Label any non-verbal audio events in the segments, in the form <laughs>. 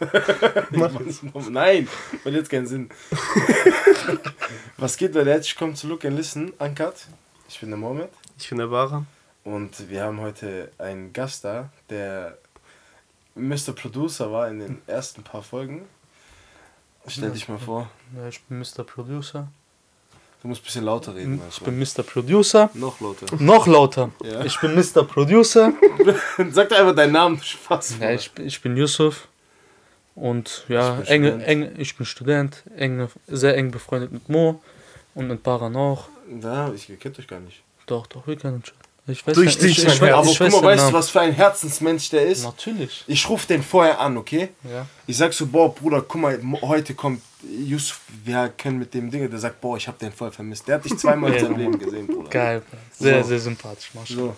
<laughs> Nein, weil jetzt keinen Sinn. <laughs> Was geht, Leute? Herzlich willkommen zu Look and Listen, Uncut. Ich bin der Mohamed. Ich bin der Bara. Und wir haben heute einen Gast da, der Mr. Producer war in den ersten paar Folgen. Stell dich mal vor. Ich bin Mr. Producer. Du musst ein bisschen lauter reden. Ich bin Mr. Producer. Noch lauter. Noch lauter. Ja. Ich bin Mr. Producer. <laughs> Sag doch einfach deinen Namen. Spaß. Ja, ich, bin- ich bin Yusuf. Und ja, Ich bin eng, ich bin Student, eng, sehr eng befreundet mit Mo und mit Baran auch. Ja, ich kennt euch gar nicht. Doch, doch, wir kennen uns schon. Ich weiß Durch ich, dich, ich, ich, weiß- Aber ich guck mal, weißt du, was für ein Herzensmensch der ist? Natürlich. Ich rufe den vorher an, okay? Ja. Ich sag so, boah, Bruder, guck mal, heute kommt Yusuf, wir können mit dem Ding. Der sagt, boah, ich hab den voll vermisst. Der hat dich zweimal <laughs> in seinem Leben gesehen, Bruder. Geil. Sehr, So. sehr sympathisch. Marsch. So.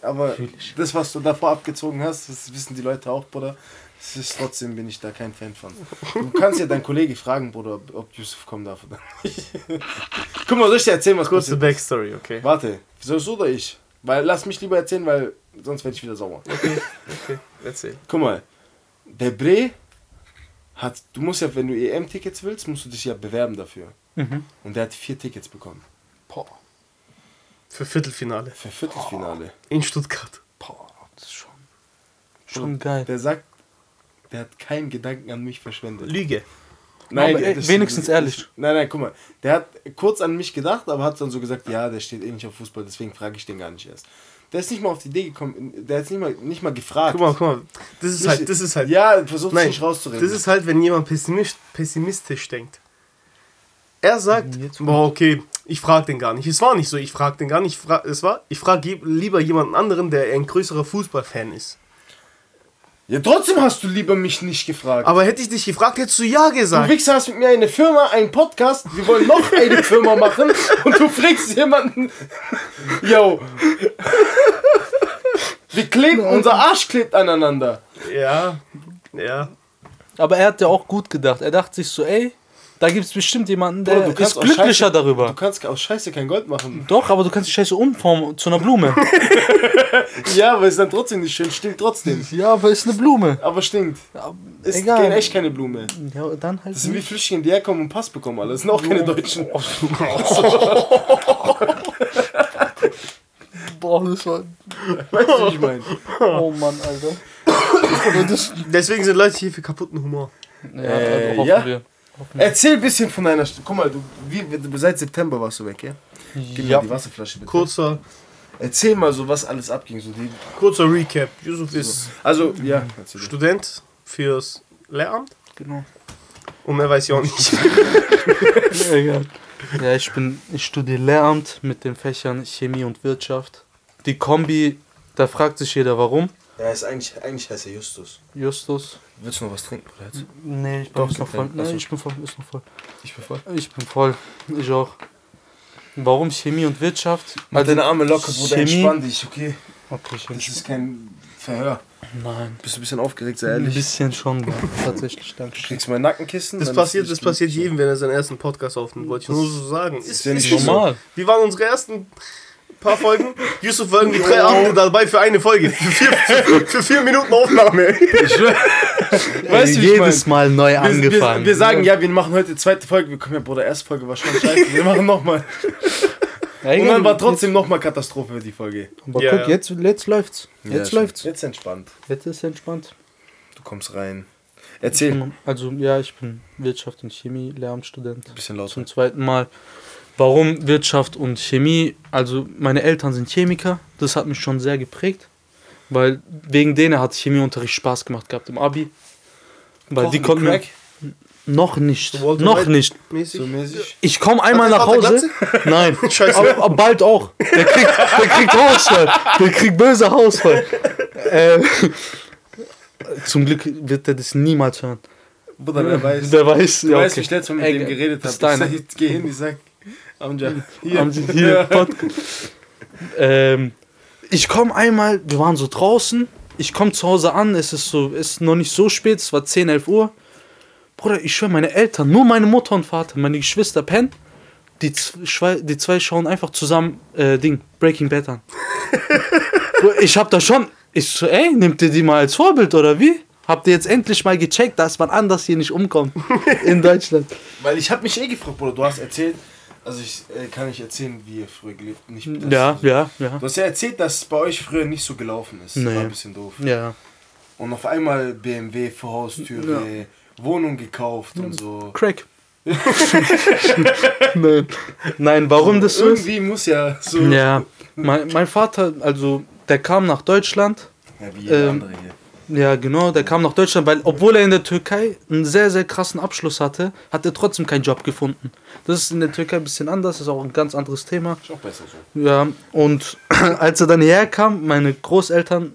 Aber ich. das, was du davor abgezogen hast, das wissen die Leute auch, Bruder. Das ist trotzdem bin ich da kein Fan von. Du kannst ja deinen Kollege fragen, Bruder, ob, ob Yusuf kommen darf oder nicht. <laughs> Guck mal, soll ich dir erzählen, was Kurze? Backstory, okay? Warte, soll du oder ich? Weil lass mich lieber erzählen, weil sonst werde ich wieder sauer. Okay, erzähl. Guck mal, der Bre hat, du musst ja, wenn du EM-Tickets willst, musst du dich ja bewerben dafür. Mhm. Und der hat vier Tickets bekommen. Boah, Für Viertelfinale. Für Viertelfinale. In Stuttgart. boah, das ist schon, schon geil. Der sagt, der hat keinen Gedanken an mich verschwendet. Lüge. Aber, ey, wenigstens das- ehrlich. Nein, nein, guck mal. Der hat kurz an mich gedacht, aber hat dann so gesagt, ja, der steht eh nicht auf Fußball, deswegen frage ich den gar nicht erst. Der ist nicht mal auf die Idee gekommen, der hat nicht mal, nicht mal gefragt. Guck mal, guck mal. Das ist halt, das ist halt. Ja, versucht Nein, nicht rauszureden. Das ist halt, wenn jemand pessimistisch, pessimistisch denkt. Er sagt, Jetzt- boah, okay, ich frage den gar nicht. Es war nicht so, ich frage den gar nicht. Es war, ich frage lieber jemanden anderen, der ein größerer Fußballfan ist. Ja, trotzdem hast du lieber mich nicht gefragt. Aber hätte ich dich gefragt, hättest du ja Du gesagt. Wichser hast mit mir eine Firma, einen Podcast, wir wollen noch eine Firma machen und du fragst jemanden, yo, wir kleben, unser Arsch klebt aneinander. Ja, ja. Aber er hat ja auch gut gedacht. Er dachte sich so, ey, da gibt es bestimmt jemanden, der Bruder, du kannst ist auch glücklicher Scheiße- darüber. Du kannst aus Scheiße kein Gold machen. Doch, aber du kannst die Scheiße umformen zu einer Blume. <laughs> Ja, aber ist dann trotzdem nicht schön, stinkt trotzdem. ja, aber ist eine Blume. Aber stinkt. Ja, Ist egal. echt keine Blume. Ja, dann halt. Das sind wie Flüchtlinge, die herkommen und Pass bekommen, alle. Das sind auch keine Deutschen. <laughs> Boah, das war. Weißt du, wie ich meine? Oh Mann, Alter. <coughs> Deswegen sind Leute hier für kaputten Humor. ja, Äh, hoffen ja? wir. Erzähl ein bisschen von deiner... St Guck mal, du, wie, seit September warst du weg, ja? Gib Ja. mir die Wasserflasche bitte. Kurzer, Erzähl mal so, was alles abging. So die, kurzer Recap. Yusuf ist also, ja. Student fürs Lehramt Genau. und mehr weiß ich auch nicht. <laughs> Ja, ich bin, ich studiere Lehramt mit den Fächern Chemie und Wirtschaft. Die Kombi, da fragt sich jeder warum. Ja, ist eigentlich, eigentlich heißt er Justus. Justus. Willst du noch was trinken, oder jetzt? Nee, ich Doch, bin noch voll. Nee, ich bin voll, ist noch voll. Ich bin voll. Ich bin voll. Ich auch. Warum Chemie und Wirtschaft? Mach deine Arme locker, Bruder, Chemie- entspann dich, okay? Okay, ich Das ist kein Verhör. Nein. Bist du ein bisschen aufgeregt, sei Ein ehrlich? bisschen schon, ja. tatsächlich, danke. Du kriegst mein Nackenkissen. Das passiert, ist das passiert jedem, wenn er seinen ersten Podcast aufnimmt. Wollte ich nur so sagen. Ist, ja ist nicht nicht so. Normal. Wie waren unsere ersten paar Folgen? Yusuf war irgendwie drei Abende dabei für eine Folge. Für vier, für, für vier Minuten Aufnahme. Ich schwör. Weißt du, wie ich mein? Jedes Mal neu Wir, angefangen. wir, wir sagen, ja, wir machen heute zweite Folge. Wir kommen ja, Bruder, erste Folge war schon scheiße. Wir machen nochmal. Ja, Und dann war trotzdem nochmal Katastrophe, die Folge. Aber Ja, guck, ja. jetzt, jetzt läuft's. Jetzt Ja, läuft's. Jetzt entspannt. Jetzt ist entspannt. Du kommst rein. Erzähl. Also, ja, ich bin Wirtschaft und Chemie, Lehramtsstudent. Ein bisschen lauter. Zum zweiten Mal. Warum Wirtschaft und Chemie? Also, meine Eltern sind Chemiker. Das hat mich schon sehr geprägt. Weil wegen denen hat Chemieunterricht Spaß gemacht gehabt im Abi. Weil die konnten. Crack, Noch nicht. Walter Noch nicht. Mäßig. so mäßig. Ich komme einmal nach Hause. <laughs> <laughs> Nein. Scheiße. Aber, aber bald auch. Der kriegt, der kriegt Hausfall. Der kriegt böse Hausfall. Äh, zum Glück wird er das niemals hören. Bruder, wer weiß. Der weiß, Du ja, weißt, okay. wie ich letztes Mal mit Ey, dem geredet habe. Ich, sag, ich geh hin, ich sag, Amja, hier. Sie hier <laughs> Podcast. ähm, ich komme einmal, wir waren so draußen, ich komme zu Hause an, es ist so, es ist noch nicht so spät, es war 10, 11 Uhr. Bruder, ich schwöre, meine Eltern, nur meine Mutter und Vater, meine Geschwister pennen. Die, zwei, die zwei schauen einfach zusammen äh, Ding, Breaking Bad an. <laughs> Ich hab da schon, ich so, ey, nimmt ihr die mal als Vorbild oder wie? Habt ihr jetzt endlich mal gecheckt, dass man anders hier nicht umkommt <laughs> in Deutschland? Weil ich habe mich eh gefragt, Bruder, du hast erzählt, also ich äh, kann nicht erzählen, wie ihr früher gelebt habt. das- Ja, ja, ja. Du hast ja erzählt, dass es bei euch früher nicht so gelaufen ist. Nee. War ein bisschen doof. Ja. Und auf einmal BMW vor Haustüre, Wohnung gekauft und so. Crack. <laughs> <laughs> Nein. Nein, warum das so ist? Irgendwie muss ja so. Ja, mein, mein Vater, also der kam nach Deutschland. Ja, wie jeder Ähm, andere hier. Ja, genau, der kam nach Deutschland, weil obwohl er in der Türkei einen sehr, sehr krassen Abschluss hatte, hat er trotzdem keinen Job gefunden. Das ist in der Türkei ein bisschen anders, ist auch ein ganz anderes Thema. Ist auch besser so. Ja, und <clears throat> als er dann hierher kam, meine Großeltern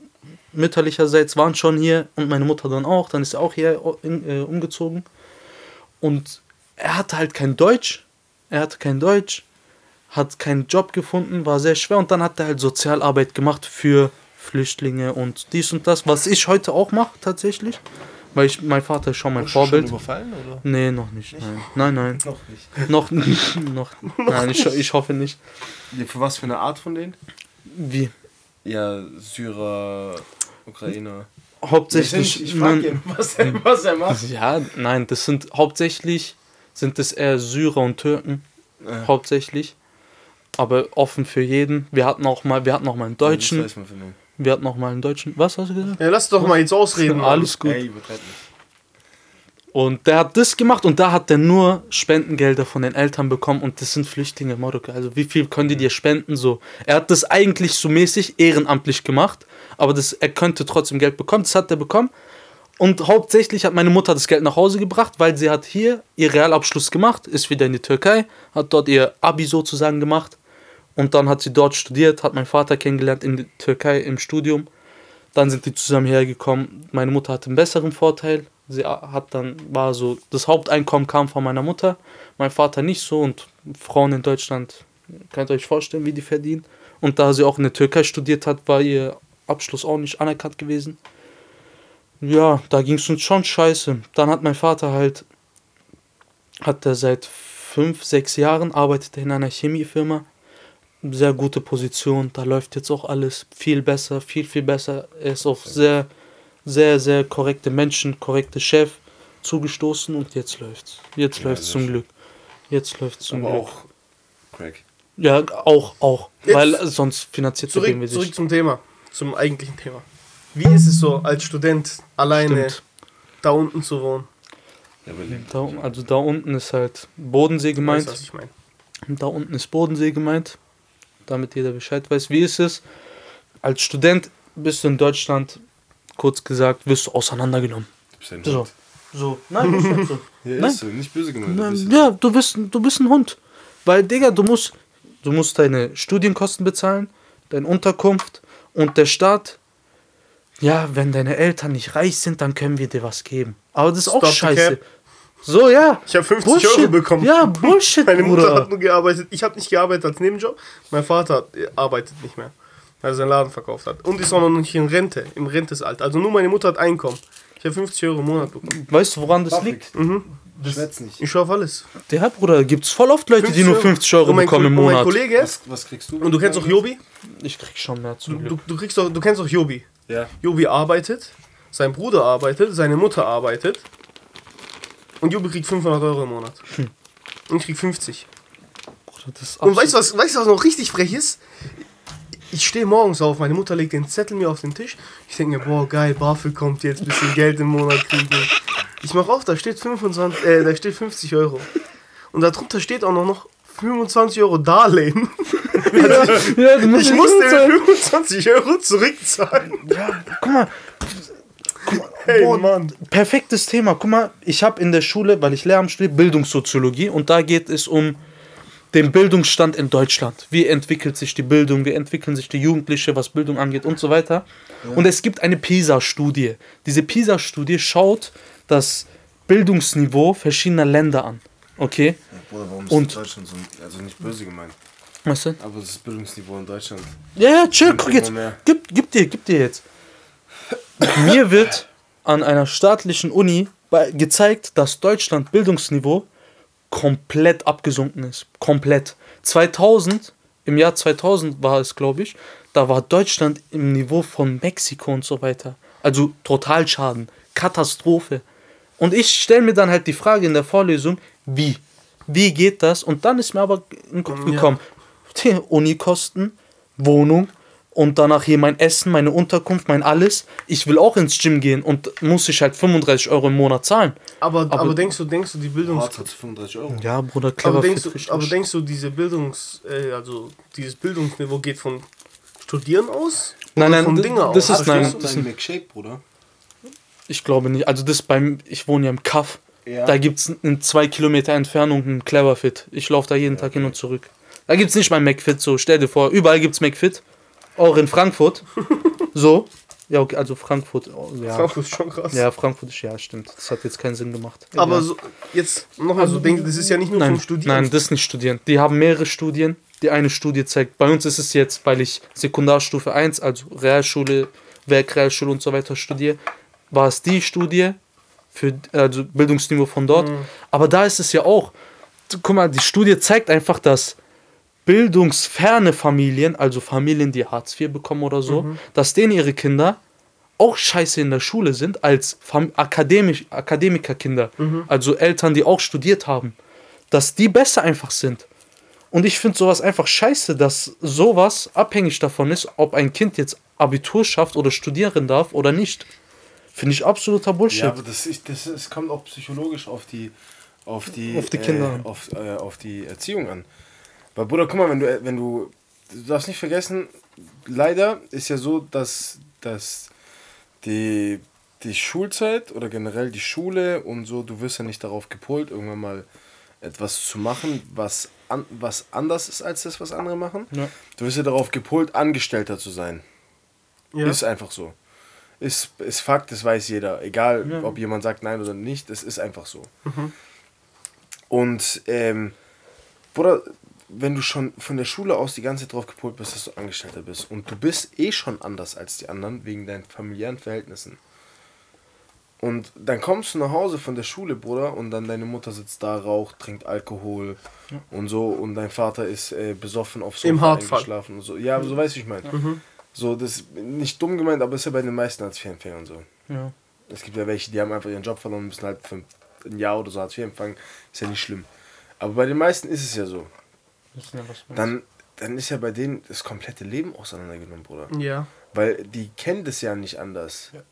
mütterlicherseits waren schon hier und meine Mutter dann auch, dann ist er auch hier äh, umgezogen. Und er hatte halt kein Deutsch, er hatte kein Deutsch, hat keinen Job gefunden, war sehr schwer und dann hat er halt Sozialarbeit gemacht für Flüchtlinge und dies und das, was ich heute auch mache tatsächlich, weil ich, mein Vater ist schon mein Vorbild. Schon überfallen oder? Nee, noch nicht, nein. Nein, nein. Noch nicht. Noch, <laughs> noch, nein, ich, <laughs> ich hoffe nicht. Für was für eine Art von denen? Wie? Ja, Syrer, Ukrainer. Hauptsächlich. Ich frage ihn, was er, was er macht. Ja, nein, das sind hauptsächlich sind es eher Syrer und Türken, Äh, hauptsächlich. Aber offen für jeden. Wir hatten auch mal, wir hatten auch mal einen Deutschen. Das weiß man denen. Wir hatten auch mal einen Deutschen. Was hast du gesagt? Ja, lass doch mal jetzt ausreden. Alles gut. Ey. Und der hat das gemacht und da hat er nur Spendengelder von den Eltern bekommen und das sind Flüchtlinge in Marokko. Also wie viel können die dir spenden? So. Er hat das eigentlich so mäßig ehrenamtlich gemacht, aber das, er könnte trotzdem Geld bekommen. Das hat er bekommen. Und hauptsächlich hat meine Mutter das Geld nach Hause gebracht, weil sie hat hier ihr Realabschluss gemacht, ist wieder in die Türkei, hat dort ihr Abi sozusagen gemacht und dann hat sie dort studiert, hat meinen Vater kennengelernt in der Türkei im Studium. Dann sind die zusammen hergekommen. Meine Mutter hatte einen besseren Vorteil. Sie hat dann, war so, das Haupteinkommen kam von meiner Mutter, mein Vater nicht so und Frauen in Deutschland, könnt ihr euch vorstellen, wie die verdienen. Und da sie auch in der Türkei studiert hat, war ihr Abschluss auch nicht anerkannt gewesen. Ja, da ging es uns schon scheiße. Dann hat mein Vater halt, hat er seit fünf, sechs Jahren, arbeitet in einer Chemiefirma. Sehr gute Position, da läuft jetzt auch alles viel besser, viel, viel besser. Er ist auf sehr, sehr, sehr korrekte Menschen, korrekte Chef zugestoßen und jetzt läuft's. Jetzt Ja, läuft's zum schön. Glück. Jetzt läuft's zum Aber Glück. auch Crack. Ja, auch, auch. Jetzt weil sonst finanziert er Zurück, wir zurück sich. zum Thema, zum eigentlichen Thema. Wie ist es so, als Student alleine Stimmt. da unten zu wohnen? Ja. Da, also da unten ist halt Bodensee gemeint. Weißt du, was ich meine? Und da unten ist Bodensee gemeint, damit jeder Bescheid weiß. Wie ist es? Als Student bist du in Deutschland, kurz gesagt, wirst du auseinandergenommen. Du bist ein So. Hund. So. Nein, ist nicht so. <laughs> Ja, Nein. ist so, nicht böse gemeint. du Nein, bist- ja, du bist, du bist ein Hund. Weil, Digga, du musst, du musst deine Studienkosten bezahlen, deine Unterkunft und der Staat. Ja, wenn deine Eltern nicht reich sind, dann können wir dir was geben. Aber das ist auch Stop the scheiße. cap. So, ja. Ich habe 50 Euro bekommen. Ja, Bullshit, Meine Mutter Bruder. hat nur gearbeitet. Ich habe nicht gearbeitet als Nebenjob. Mein Vater arbeitet nicht mehr, weil er seinen Laden verkauft hat. Und ist auch noch nicht in Rente, im Rentesalter. Also nur meine Mutter hat Einkommen. Ich habe 50 Euro im Monat bekommen. Weißt du, woran das Buffig. liegt? Schwätz nicht. Ich schaue auf alles. Der Bruder, gibt's voll oft Leute, die nur 50 Euro bekommen im und mein Monat. Kollege, Was, was kriegst du? und du kennst doch Jobi? Ich krieg schon mehr Glück. Du, du, kriegst doch, du kennst doch Jobi. Ja. Jobi arbeitet, sein Bruder arbeitet, seine Mutter arbeitet. Und Jobi kriegt 500 Euro im Monat. Und ich krieg 50. Bruder, das ist Und weißt du, was, weißt was noch richtig frech ist? Ich stehe morgens auf, meine Mutter legt den Zettel mir auf den Tisch. Ich denke mir, boah, geil, BAföG kommt jetzt, bisschen Geld im Monat kriegen. Ich mach auf, da steht 25, äh, da steht 50 Euro. Und darunter steht auch noch, noch 25 Euro Darlehen. ja, <laughs> musst Ich nicht muss gut sein. dir 25 Euro zurückzahlen. Ja, guck mal, Hey, Boah, Mann. perfektes Thema. Guck mal, ich habe in der Schule, weil ich Lehramt studiere, Bildungssoziologie und da geht es um den Bildungsstand in Deutschland. Wie entwickelt sich die Bildung, wie entwickeln sich die Jugendliche, was Bildung angeht und so weiter. Und es gibt eine PISA-Studie. Diese PISA-Studie schaut das Bildungsniveau verschiedener Länder an. Okay? Ja, Bruder, warum ist Und- Deutschland so. Also nicht böse gemeint. Weißt du? Aber das Bildungsniveau in Deutschland. Ja, ja, chill, guck jetzt. Gib, gib dir, gib dir jetzt. Mir wird an einer staatlichen Uni gezeigt, dass Deutschland Bildungsniveau komplett abgesunken ist. Komplett. 2000, im Jahr 2000 war es, glaube ich, da war Deutschland im Niveau von Mexiko und so weiter. Also Totalschaden. Katastrophe. Und ich stelle mir dann halt die Frage in der Vorlesung, wie? Wie geht das? Und dann ist mir aber in den Kopf Ja. gekommen, die Unikosten, Wohnung und danach hier mein Essen, meine Unterkunft, mein alles. Ich will auch ins Gym gehen und muss ich halt 35 Euro im Monat zahlen. Aber, aber, Aber- denkst du, denkst du, die Bildungs... Hart hat 35 Euro. Ja, Bruder, clever Aber denkst, fit du, aber denkst du, diese Bildungs, äh, also dieses Bildungsniveau geht von Studieren aus? Nein, Oder nein, vom d- Dinge das aus? ist- nein, das deinen sind- McShape, Bruder? Ich glaube nicht. Also das beim, ich wohne ja im Kaff. Ja. Da gibt es in zwei Kilometer Entfernung einen Cleverfit. Ich laufe da jeden Tag hin und zurück. Da gibt es nicht mal McFit, so stell dir vor, überall gibt es McFit. Auch in Frankfurt. <laughs> so. Ja, okay, also Frankfurt. oh, Ja. Frankfurt ist schon krass. ja, Frankfurt ist, ja, stimmt. Das hat jetzt keinen Sinn gemacht. Aber Ja. so, jetzt nochmal so, denk, das ist ja nicht nur nein, vom Studieren. nein, das ist nicht Studieren. Die haben mehrere Studien. Die eine Studie zeigt, bei uns ist es jetzt, weil ich Sekundarstufe 1, also Realschule, Werkrealschule und so weiter studiere, war es die Studie für also Bildungsniveau von dort. Aber da ist es ja auch, guck mal, die Studie zeigt einfach, dass bildungsferne Familien, also Familien, die Hartz IV bekommen oder so, dass denen ihre Kinder auch scheiße in der Schule sind als Fam Akademisch Akademikerkinder, also Eltern, die auch studiert haben, dass die besser einfach sind. Und ich finde sowas einfach scheiße, dass sowas abhängig davon ist, ob ein Kind jetzt Abitur schafft oder studieren darf oder nicht. Finde ich absoluter Bullshit. Ja, aber das, ist, das ist, kommt auch psychologisch auf die, auf die, Auf die Kinder äh, auf, äh, auf die Erziehung an. Weil, Bruder, guck mal, wenn du, wenn du, du darfst nicht vergessen, leider ist ja so, dass, dass die, die Schulzeit oder generell die Schule und so, du wirst ja nicht darauf gepolt, irgendwann mal etwas zu machen, was, an, was anders ist als das, was andere machen. Ja. Du wirst ja darauf gepolt, Angestellter zu sein. ja. Ist einfach so. Ist, ist Fakt, das weiß jeder. Egal, Ja. ob jemand sagt nein oder nicht, es ist einfach so. Und, ähm, Bruder, wenn du schon von der Schule aus die ganze Zeit drauf gepolt bist, dass du Angestellter bist und du bist eh schon anders als die anderen wegen deinen familiären Verhältnissen. Und dann kommst du nach Hause von der Schule, Bruder, und dann deine Mutter sitzt da, raucht, trinkt Alkohol und so und dein Vater ist äh, besoffen auf Hartfall. eingeschlafen und so. Ja, aber so weißt du, wie ich meine. So, das ist nicht dumm gemeint, aber ist ja bei den meisten Hartz-IV-Empfängern so. Ja. Es gibt ja welche, die haben einfach ihren Job verloren und müssen halt für ein Jahr oder so Hartz IV empfangen. Ist ja nicht schlimm. Aber bei den meisten ist es ja so. Was du. Dann, dann ist ja bei denen das komplette Leben auseinandergenommen, Bruder. ja. Weil die kennen das ja nicht anders. Ja.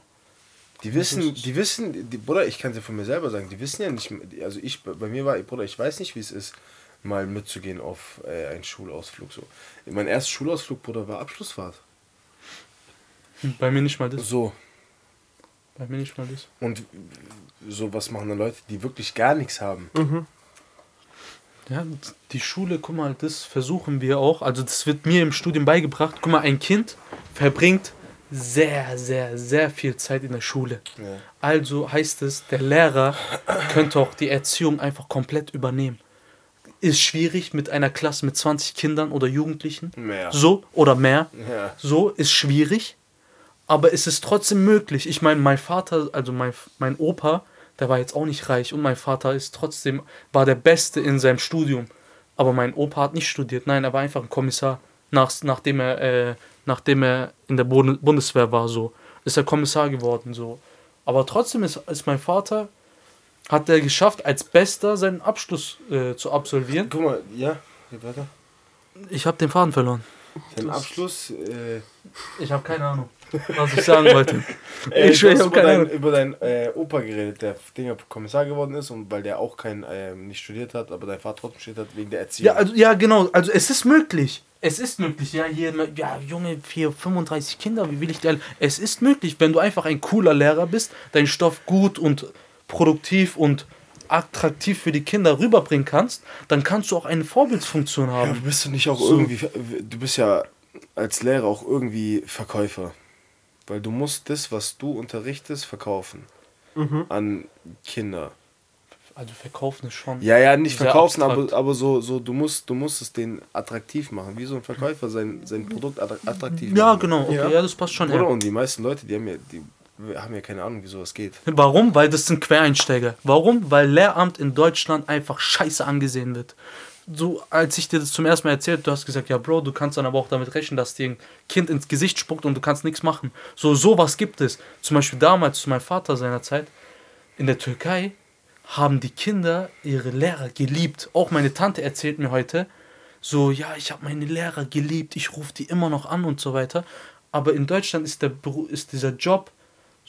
Die wissen, die wissen, die, Bruder, ich kann es ja von mir selber sagen, die wissen ja nicht, also ich, bei mir war, Bruder, ich weiß nicht, wie es ist, mal mitzugehen auf äh, einen Schulausflug. So. Mein erster Schulausflug, Bruder, war Abschlussfahrt. Bei mir nicht mal das. So. Bei mir nicht mal das. Und so was machen dann Leute, die wirklich gar nichts haben. Ja, die Schule, guck mal, das versuchen wir auch. Also das wird mir im Studium beigebracht. Guck mal, ein Kind verbringt sehr, sehr, sehr viel Zeit in der Schule. Ja. Also heißt es, der Lehrer könnte auch die Erziehung einfach komplett übernehmen. Ist schwierig mit einer Klasse mit 20 Kindern oder Jugendlichen. Mehr. So oder mehr. Ja. So ist schwierig. Aber es ist trotzdem möglich. Ich meine, mein Vater, also mein, mein Opa, der war jetzt auch nicht reich und mein Vater ist trotzdem, war der Beste in seinem Studium. Aber mein Opa hat nicht studiert. Nein, er war einfach ein Kommissar. Nach, nachdem, er, äh, nachdem er in der Bund Bundeswehr war, so. Ist er Kommissar geworden, so. Aber trotzdem ist, ist mein Vater, hat er geschafft, als Bester seinen Abschluss äh, zu absolvieren. Guck mal, ja, geht weiter. Ich habe den Faden verloren. Den Abschluss. Äh, Ich habe keine Ahnung, was ich sagen wollte. <laughs> äh, ich habe über Ahnung. über deinen äh, Opa geredet, der Dinger Kommissar geworden ist und weil der auch kein ähm, nicht studiert hat, aber dein Vater trotzdem studiert hat wegen der Erziehung. Ja, also, ja, genau. Also es ist möglich. Es ist möglich. Ja, hier, ja, Junge, 4, 35 Kinder, wie will ich dir. Es ist möglich, wenn du einfach ein cooler Lehrer bist, deinen Stoff gut und produktiv und attraktiv für die Kinder rüberbringen kannst, dann kannst du auch eine Vorbildsfunktion Ja, haben. aber bist du nicht auch So. irgendwie, du bist ja als Lehrer auch irgendwie Verkäufer. Weil du musst das, was du unterrichtest, verkaufen. An Kinder. Also verkaufen ist schon. Ja, ja, nicht verkaufen, abstrakt. aber, aber so, so du musst, du musst es denen attraktiv machen. Wie so ein Verkäufer sein, sein Produkt attra- attraktiv Ja, machen. genau. Okay, Ja. ja. das passt schon. Oder? Ja. Und die meisten Leute, die haben ja, die haben ja keine Ahnung, wie sowas geht. Warum? Weil das sind Quereinsteiger. Warum? Weil Lehramt in Deutschland einfach scheiße angesehen wird. Du, als ich dir das zum ersten Mal erzählt, du hast gesagt, ja, Bro, du kannst dann aber auch damit rechnen, dass dir ein Kind ins Gesicht spuckt und du kannst nichts machen. So, sowas gibt es. Zum Beispiel damals zu meinem Vater seiner Zeit in der Türkei haben die Kinder ihre Lehrer geliebt. Auch meine Tante erzählt mir heute, so, ja, ich habe meine Lehrer geliebt, ich rufe die immer noch an und so weiter. Aber in Deutschland ist, der, ist dieser Job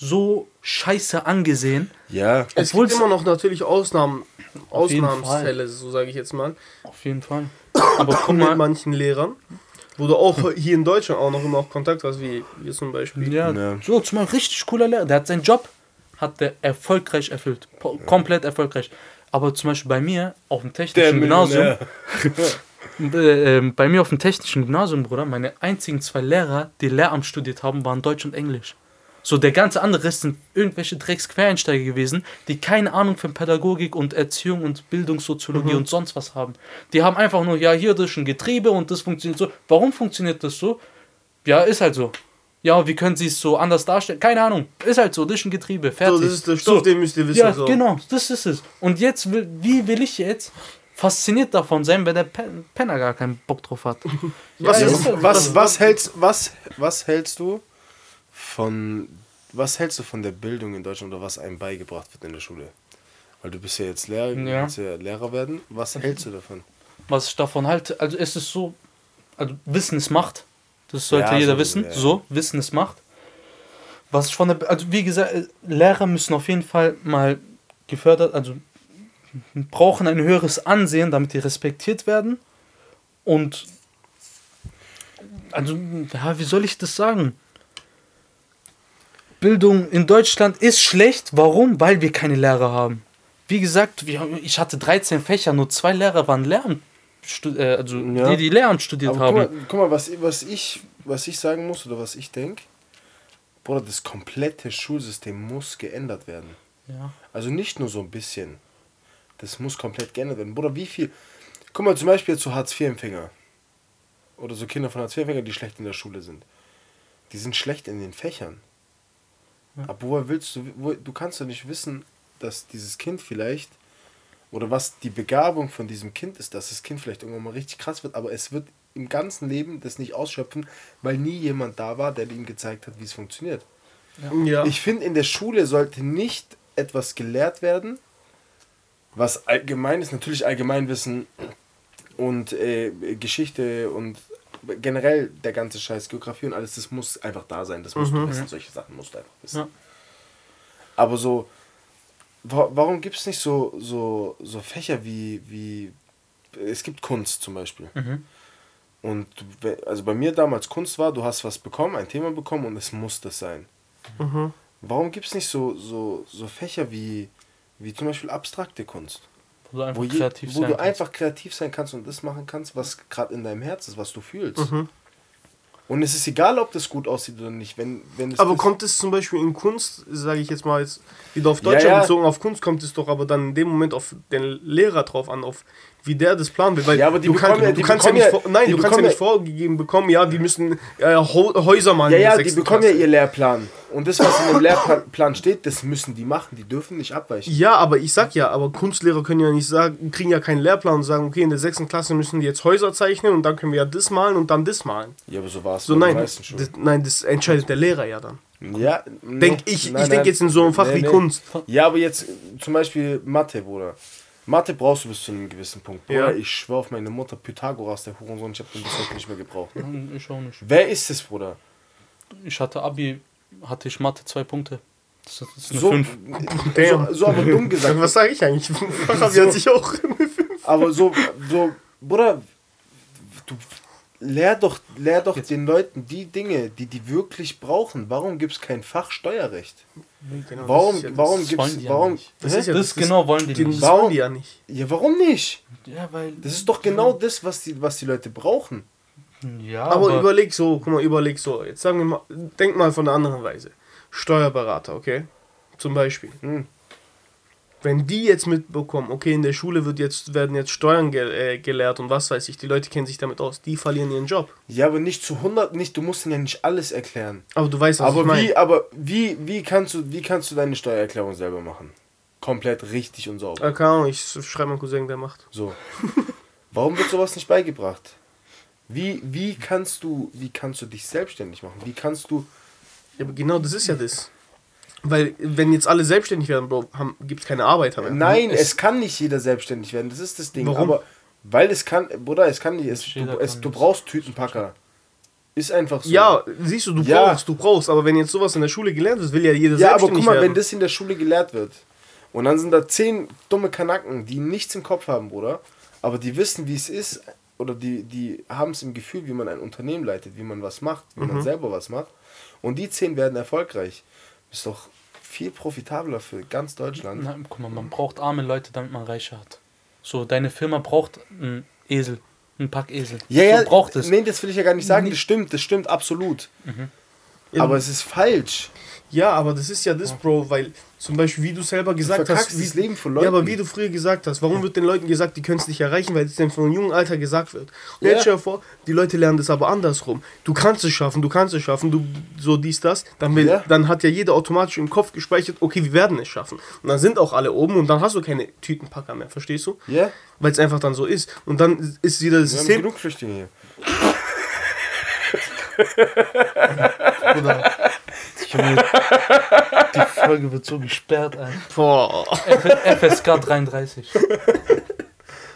so scheiße angesehen. Ja. Es gibt immer noch natürlich Ausnahmen, Ausnahmsfälle, so sage ich jetzt mal. Auf jeden Fall. <coughs> Aber guck mit mal, manchen Lehrern, wo du auch hier in Deutschland auch noch immer auch Kontakt hast, wie wir zum Beispiel. Ja, Ja. so zum Beispiel richtig cooler Lehrer. Der hat seinen Job hat der erfolgreich erfüllt. Po- Komplett erfolgreich. Aber zum Beispiel bei mir auf dem technischen Gymnasium, <laughs> äh, ähm, bei mir auf dem technischen Gymnasium, Bruder, meine einzigen zwei Lehrer, die Lehramt studiert haben, waren Deutsch und Englisch. So, der ganze andere Rest sind irgendwelche Drecksquereinsteiger gewesen, die keine Ahnung von Pädagogik und Erziehung und Bildungssoziologie und sonst was haben. Die haben einfach nur, ja, hier das ist ein Getriebe und das funktioniert so. Warum funktioniert das so? Ja, ist halt so. Ja, wie können sie es so anders darstellen? Keine Ahnung. Ist halt so, das ist ein Getriebe. Fertig. So, das ist der Stoff, den müsst ihr wissen. Ja, so. genau, das ist es. Und jetzt, will, wie will ich jetzt fasziniert davon sein, wenn der Pen Penner gar keinen Bock drauf hat? Was <laughs> Ja, Was, so. was, hältst, was, was hältst du von was hältst du von der Bildung in Deutschland oder was einem beigebracht wird in der Schule? Weil du bist ja jetzt Lehrer, du Ja. willst ja Lehrer werden. Was hältst du davon? Was ich davon halte, also es ist so, also Wissen ist Macht. Das sollte Ja, jeder so, wissen. ja. So, Wissen ist Macht. Was ich von der, also wie gesagt, Lehrer müssen auf jeden Fall mal gefördert, also brauchen ein höheres Ansehen, damit die respektiert werden. Und also, ja, wie soll ich das sagen? Bildung in Deutschland ist schlecht. Warum? Weil wir keine Lehrer haben. Wie gesagt, ich hatte 13 Fächer, nur zwei Lehrer waren Lehramt, äh, also Ja. die, die Lehramt studiert Aber haben. guck mal, guck mal was, was, ich, was ich sagen muss oder was ich denke, Bruder, das komplette Schulsystem muss geändert werden. Ja. Also nicht nur so ein bisschen. Das muss komplett geändert werden. Bruder, wie viel. Guck mal, zum Beispiel jetzt so Hartz-IV-Empfänger. Oder so Kinder von Hartz-IV-Empfängern, die schlecht in der Schule sind. Die sind schlecht in den Fächern. Aber woher willst du. Wo, du kannst doch nicht wissen, dass dieses Kind vielleicht. Oder was die Begabung von diesem Kind ist, dass das Kind vielleicht irgendwann mal richtig krass wird, aber es wird im ganzen Leben das nicht ausschöpfen, weil nie jemand da war, der ihm gezeigt hat, wie es funktioniert. Ja. Ich finde, in der Schule sollte nicht etwas gelehrt werden, was allgemein ist, natürlich Allgemeinwissen und äh, Geschichte und generell der ganze Scheiß, Geografie und alles, das muss einfach da sein. Das musst du wissen. Solche Sachen musst du einfach wissen. Ja. Aber so, wa warum gibt es nicht so, so, so Fächer wie, wie, es gibt Kunst zum Beispiel. Und du, we- also bei mir damals Kunst war, du hast was bekommen, ein Thema bekommen und es muss das sein. Mhm. Warum gibt es nicht so, so, so Fächer wie, wie zum Beispiel abstrakte Kunst? Wo du einfach Wo, je, kreativ wo sein du kannst. einfach kreativ sein kannst und das machen kannst, was gerade in deinem Herz ist, was du fühlst. Mhm. Und es ist egal, ob das gut aussieht oder nicht. Wenn, wenn es Aber das, kommt es zum Beispiel in Kunst, sage ich jetzt mal jetzt wieder auf Ja, Deutschland ja. bezogen, auf Kunst kommt es doch aber dann in dem Moment auf den Lehrer drauf an, auf wie der das planen will. Weil Ja, aber die du, bekommen kann, ja- du die kannst ja nicht, ja- nein, du kannst ja nicht vorgegeben bekommen, ja, die müssen äh, Häuser malen. ja, ja, die bekommen ja Klasse. ihr Lehrplan. Und das, was in dem Lehrplan steht, das müssen die machen. Die dürfen nicht abweichen. Ja, aber ich sag ja, aber Kunstlehrer können ja nicht sagen, kriegen ja keinen Lehrplan und sagen, okay, in der sechsten Klasse müssen die jetzt Häuser zeichnen und dann können wir ja das malen und dann das malen. Ja, aber so war es So nein, das, nein, das entscheidet der Lehrer ja dann. Ja, Denk ich, nein, ich denke jetzt in so einem Fach Nee, wie nee. Kunst. Ja, aber jetzt zum Beispiel Mathe, Bruder. Mathe brauchst du bis zu einem gewissen Punkt. Bruder, Ja. ich schwör auf meine Mutter, Pythagoras, der Hurensohn, ich hab den bis heute nicht mehr gebraucht. Ich auch nicht. Wer ist es, Bruder? Ich hatte Abi, hatte ich Mathe zwei Punkte. Das ist, eine So, 5. Damn. so, so aber dumm <laughs> gesagt. Was sage ich eigentlich? <laughs> Fachabi hat sich auch. <laughs> Aber so, so, Bruder, du lehr doch, lehr doch den Leuten die Dinge, die die wirklich brauchen. Warum gibt es kein Fach Steuerrecht? Warum, warum das gibt's, wollen die ja warum, nicht. Das ist ja das genau wollen die die, nicht. Das wollen die ja nicht. ja, warum nicht? Ja, weil. Das ist doch genau das, was die, was die Leute brauchen. Ja, Aber, aber, überleg so, guck mal, überleg so. Jetzt sagen wir mal, denk mal von der anderen Weise. Steuerberater, okay? Zum Beispiel. Hm. Wenn die jetzt mitbekommen, okay, in der Schule wird jetzt, werden jetzt Steuern ge äh, gelehrt und was weiß ich, die Leute kennen sich damit aus, die verlieren ihren Job. Ja, aber nicht zu 100, nicht, du musst ihnen ja nicht alles erklären. Aber du weißt, was aber ich meine. wie, aber wie, wie kannst du, wie kannst du deine Steuererklärung selber machen? Komplett richtig und sauber. Äh, keine Ahnung, ich schreibe meinen Cousin, der macht. So. Warum wird sowas nicht beigebracht? Wie, wie, kannst du, wie kannst du dich selbstständig machen? Wie kannst du. Ja, aber genau das ist ja das. Weil, wenn jetzt alle selbstständig werden, Bro, gibt es keine Arbeiter mehr. Nein, es, kann nicht jeder selbstständig werden. Das ist das Ding. Warum? Aber weil es kann, Bruder, es kann nicht. Es, du, es, du brauchst Tütenpacker. Ist einfach so. Ja, siehst du, du Ja. brauchst, du brauchst. Aber wenn jetzt sowas in der Schule gelernt wird, will ja jeder Ja, aber guck mal, werden. wenn das in der Schule gelehrt wird und dann sind da zehn dumme Kanacken, die nichts im Kopf haben, Bruder, aber die wissen, wie es ist oder die, die haben es im Gefühl, wie man ein Unternehmen leitet, wie man was macht, wie Mhm. man selber was macht und die zehn werden erfolgreich. Ist doch viel profitabler für ganz Deutschland. Na, guck mal, man braucht arme Leute, damit man Reiche hat. So, deine Firma braucht einen Esel, einen Packesel. Ja, ja, braucht es. Nee, das will ich ja gar nicht sagen, das stimmt, das stimmt absolut. Ja, Aber es ist falsch. Ja, aber das ist ja das, Bro, weil zum Beispiel, wie du selber gesagt verkackst hast. Wie, das Leben von Ja, aber Leuten. wie du früher gesagt hast, warum wird den Leuten gesagt, die können es nicht erreichen, weil es denn von einem jungen Alter gesagt wird. Und Ja. jetzt stell dir vor, die Leute lernen das aber andersrum. Du kannst es schaffen, du kannst es schaffen, du so dies, das. Dann, will, Ja. dann hat ja jeder automatisch im Kopf gespeichert, okay, wir werden es schaffen. Und dann sind auch alle oben und dann hast du keine Tütenpacker mehr, verstehst du? Ja, Weil es einfach dann so ist. Und dann ist wieder das wir haben System. genug Flüchtlinge hier. <laughs> Bruder. Junge, die Folge wird so gesperrt, ey. Boah. FSK 33.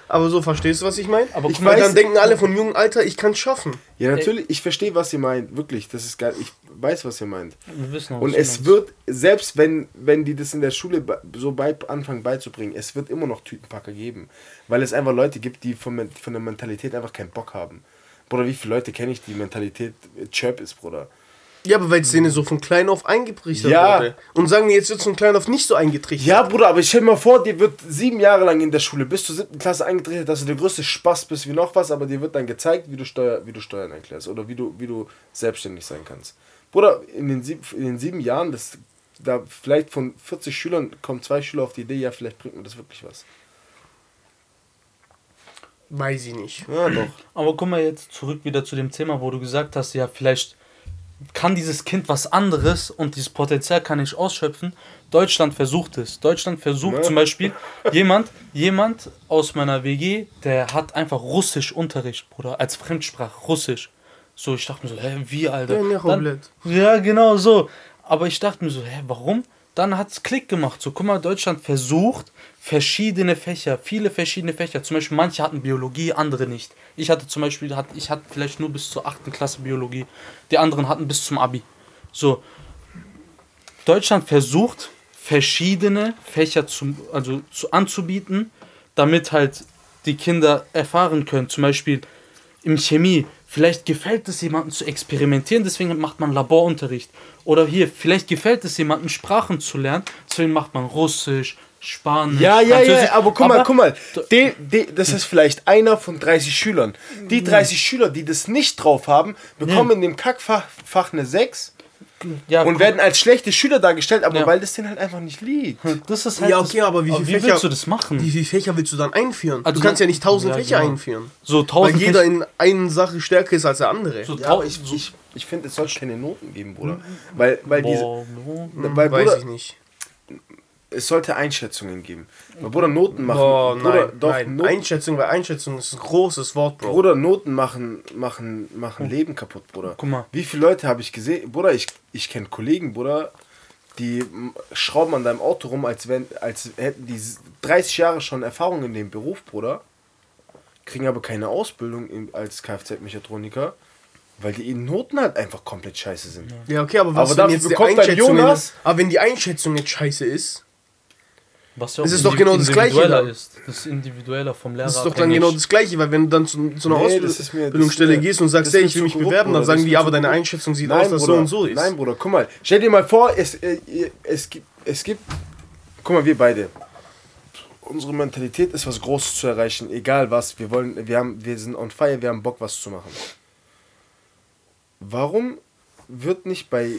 Aber so, verstehst du, was ich meine? Aber ich weiß- dann denken alle von jungen Alter, ich kann es schaffen. Ja, natürlich, ich verstehe, was ihr meint. Wirklich, das ist geil. Ich weiß, was ihr meint. Wir wissen auch, Und es meinst. wird, selbst wenn, wenn die das in der Schule so bei, anfangen beizubringen, es wird immer noch Tütenpacker geben. Weil es einfach Leute gibt, die von, von der Mentalität einfach keinen Bock haben. Bruder, wie viele Leute kenne ich, die Mentalität äh, Chirp ist, Bruder? Ja, aber weil es denen so von klein auf eingetrichtert Ja. wurde. Und sagen die, jetzt wird es von klein auf nicht so eingetrichtert. Ja, Bruder, aber stell dir mal vor, dir wird sieben Jahre lang in der Schule bis zur siebten Klasse eingetrichtert, dass du der größte Spaß bist wie noch was, aber dir wird dann gezeigt, wie du, Steuer, wie du Steuern erklärst oder wie du, wie du selbstständig sein kannst. Bruder, in den, sieb, in den sieben Jahren, das, da vielleicht von 40 Schülern kommen zwei Schüler auf die Idee, ja, vielleicht bringt mir das wirklich was. Weiß ich nicht. Ja, doch. Aber guck mal jetzt zurück wieder zu dem Thema, wo du gesagt hast, ja, vielleicht kann dieses Kind was anderes und dieses Potenzial kann ich ausschöpfen. Deutschland versucht es. Deutschland versucht Ja. zum Beispiel jemand, jemand aus meiner WG, der hat einfach Russisch Unterricht, Bruder, als Fremdsprache, Russisch. So, ich dachte mir so, hä, wie, Alter? Ja, ne, Dann, ja, genau so. Aber ich dachte mir so, hä, warum? Dann hat es Klick gemacht. So, guck mal, Deutschland versucht verschiedene Fächer, viele verschiedene Fächer. Zum Beispiel, manche hatten Biologie, andere nicht. Ich hatte zum Beispiel, ich hatte vielleicht nur bis zur 8. Klasse Biologie. Die anderen hatten bis zum Abi. So, Deutschland versucht, verschiedene Fächer zum, also zu, anzubieten, damit halt die Kinder erfahren können. Zum Beispiel im Chemie. Vielleicht gefällt es jemandem zu experimentieren, deswegen macht man Laborunterricht. Oder hier, vielleicht gefällt es jemandem Sprachen zu lernen, deswegen macht man Russisch, Spanisch. Ja, ja, ja, aber guck mal, guck mal. De, de, das ist vielleicht einer von 30 Schülern. Die 30 Schüler, die das nicht drauf haben, bekommen in dem Kackfach Fach eine 6 ja, und werden als schlechte Schüler dargestellt, aber Ja. weil das denen halt einfach nicht liegt. das ist halt Ja, okay, das, aber wie viele wie Fächer- willst du das machen? Wie viele Fächer willst du dann einführen? Also du kannst ja nicht tausend Ja, Fächer genau. einführen. so Weil tausend jeder Fächer- in einer Sache stärker ist als der andere. so Ja, aber ich, so- ich, ich finde, es sollte keine Noten geben, Bruder. Weil, weil diese. Boah, no. Weil, Weiß Bruder, ich nicht. Es sollte Einschätzungen geben. Weil, Bruder, Noten machen. Boah, Bruder, nein, doch, nein. Noten, Einschätzung, weil Einschätzung ist ein großes Wort, Bro. Bruder, Noten machen, machen, machen Leben kaputt, Bruder. Guck mal. Wie viele Leute habe ich gesehen? Bruder, ich, ich kenne Kollegen, Bruder, die schrauben an deinem Auto rum, als wenn, als hätten die s- 30 Jahre schon Erfahrung in dem Beruf, Bruder. Kriegen aber keine Ausbildung als Kfz-Mechatroniker, weil die Noten halt einfach komplett scheiße sind. Ja, okay, aber was Aber wenn jetzt die bekommt Einschätzung Jonas- aber wenn die Einschätzung jetzt scheiße ist, Was ja Es auch ist doch genau das Gleiche. Ist. Das ist individueller vom Lehrer. das ist doch dann genau das Gleiche, weil wenn du dann zu, zu einer Nee, das das Ausbildungsstelle gehst und sagst, das hey, ich will mich korrupt, bewerben, dann sagen das die, aber deine. Einschätzung sieht Nein, aus, dass Bruder, so und so ist. Nein, Bruder, guck mal. Stell dir mal vor, es, äh, es, gibt, es gibt. Guck mal, wir beide. Unsere Mentalität ist, was Großes zu erreichen, egal was. Wir wollen, wir haben, wir sind on fire, wir haben Bock, was zu machen. Warum wird nicht bei,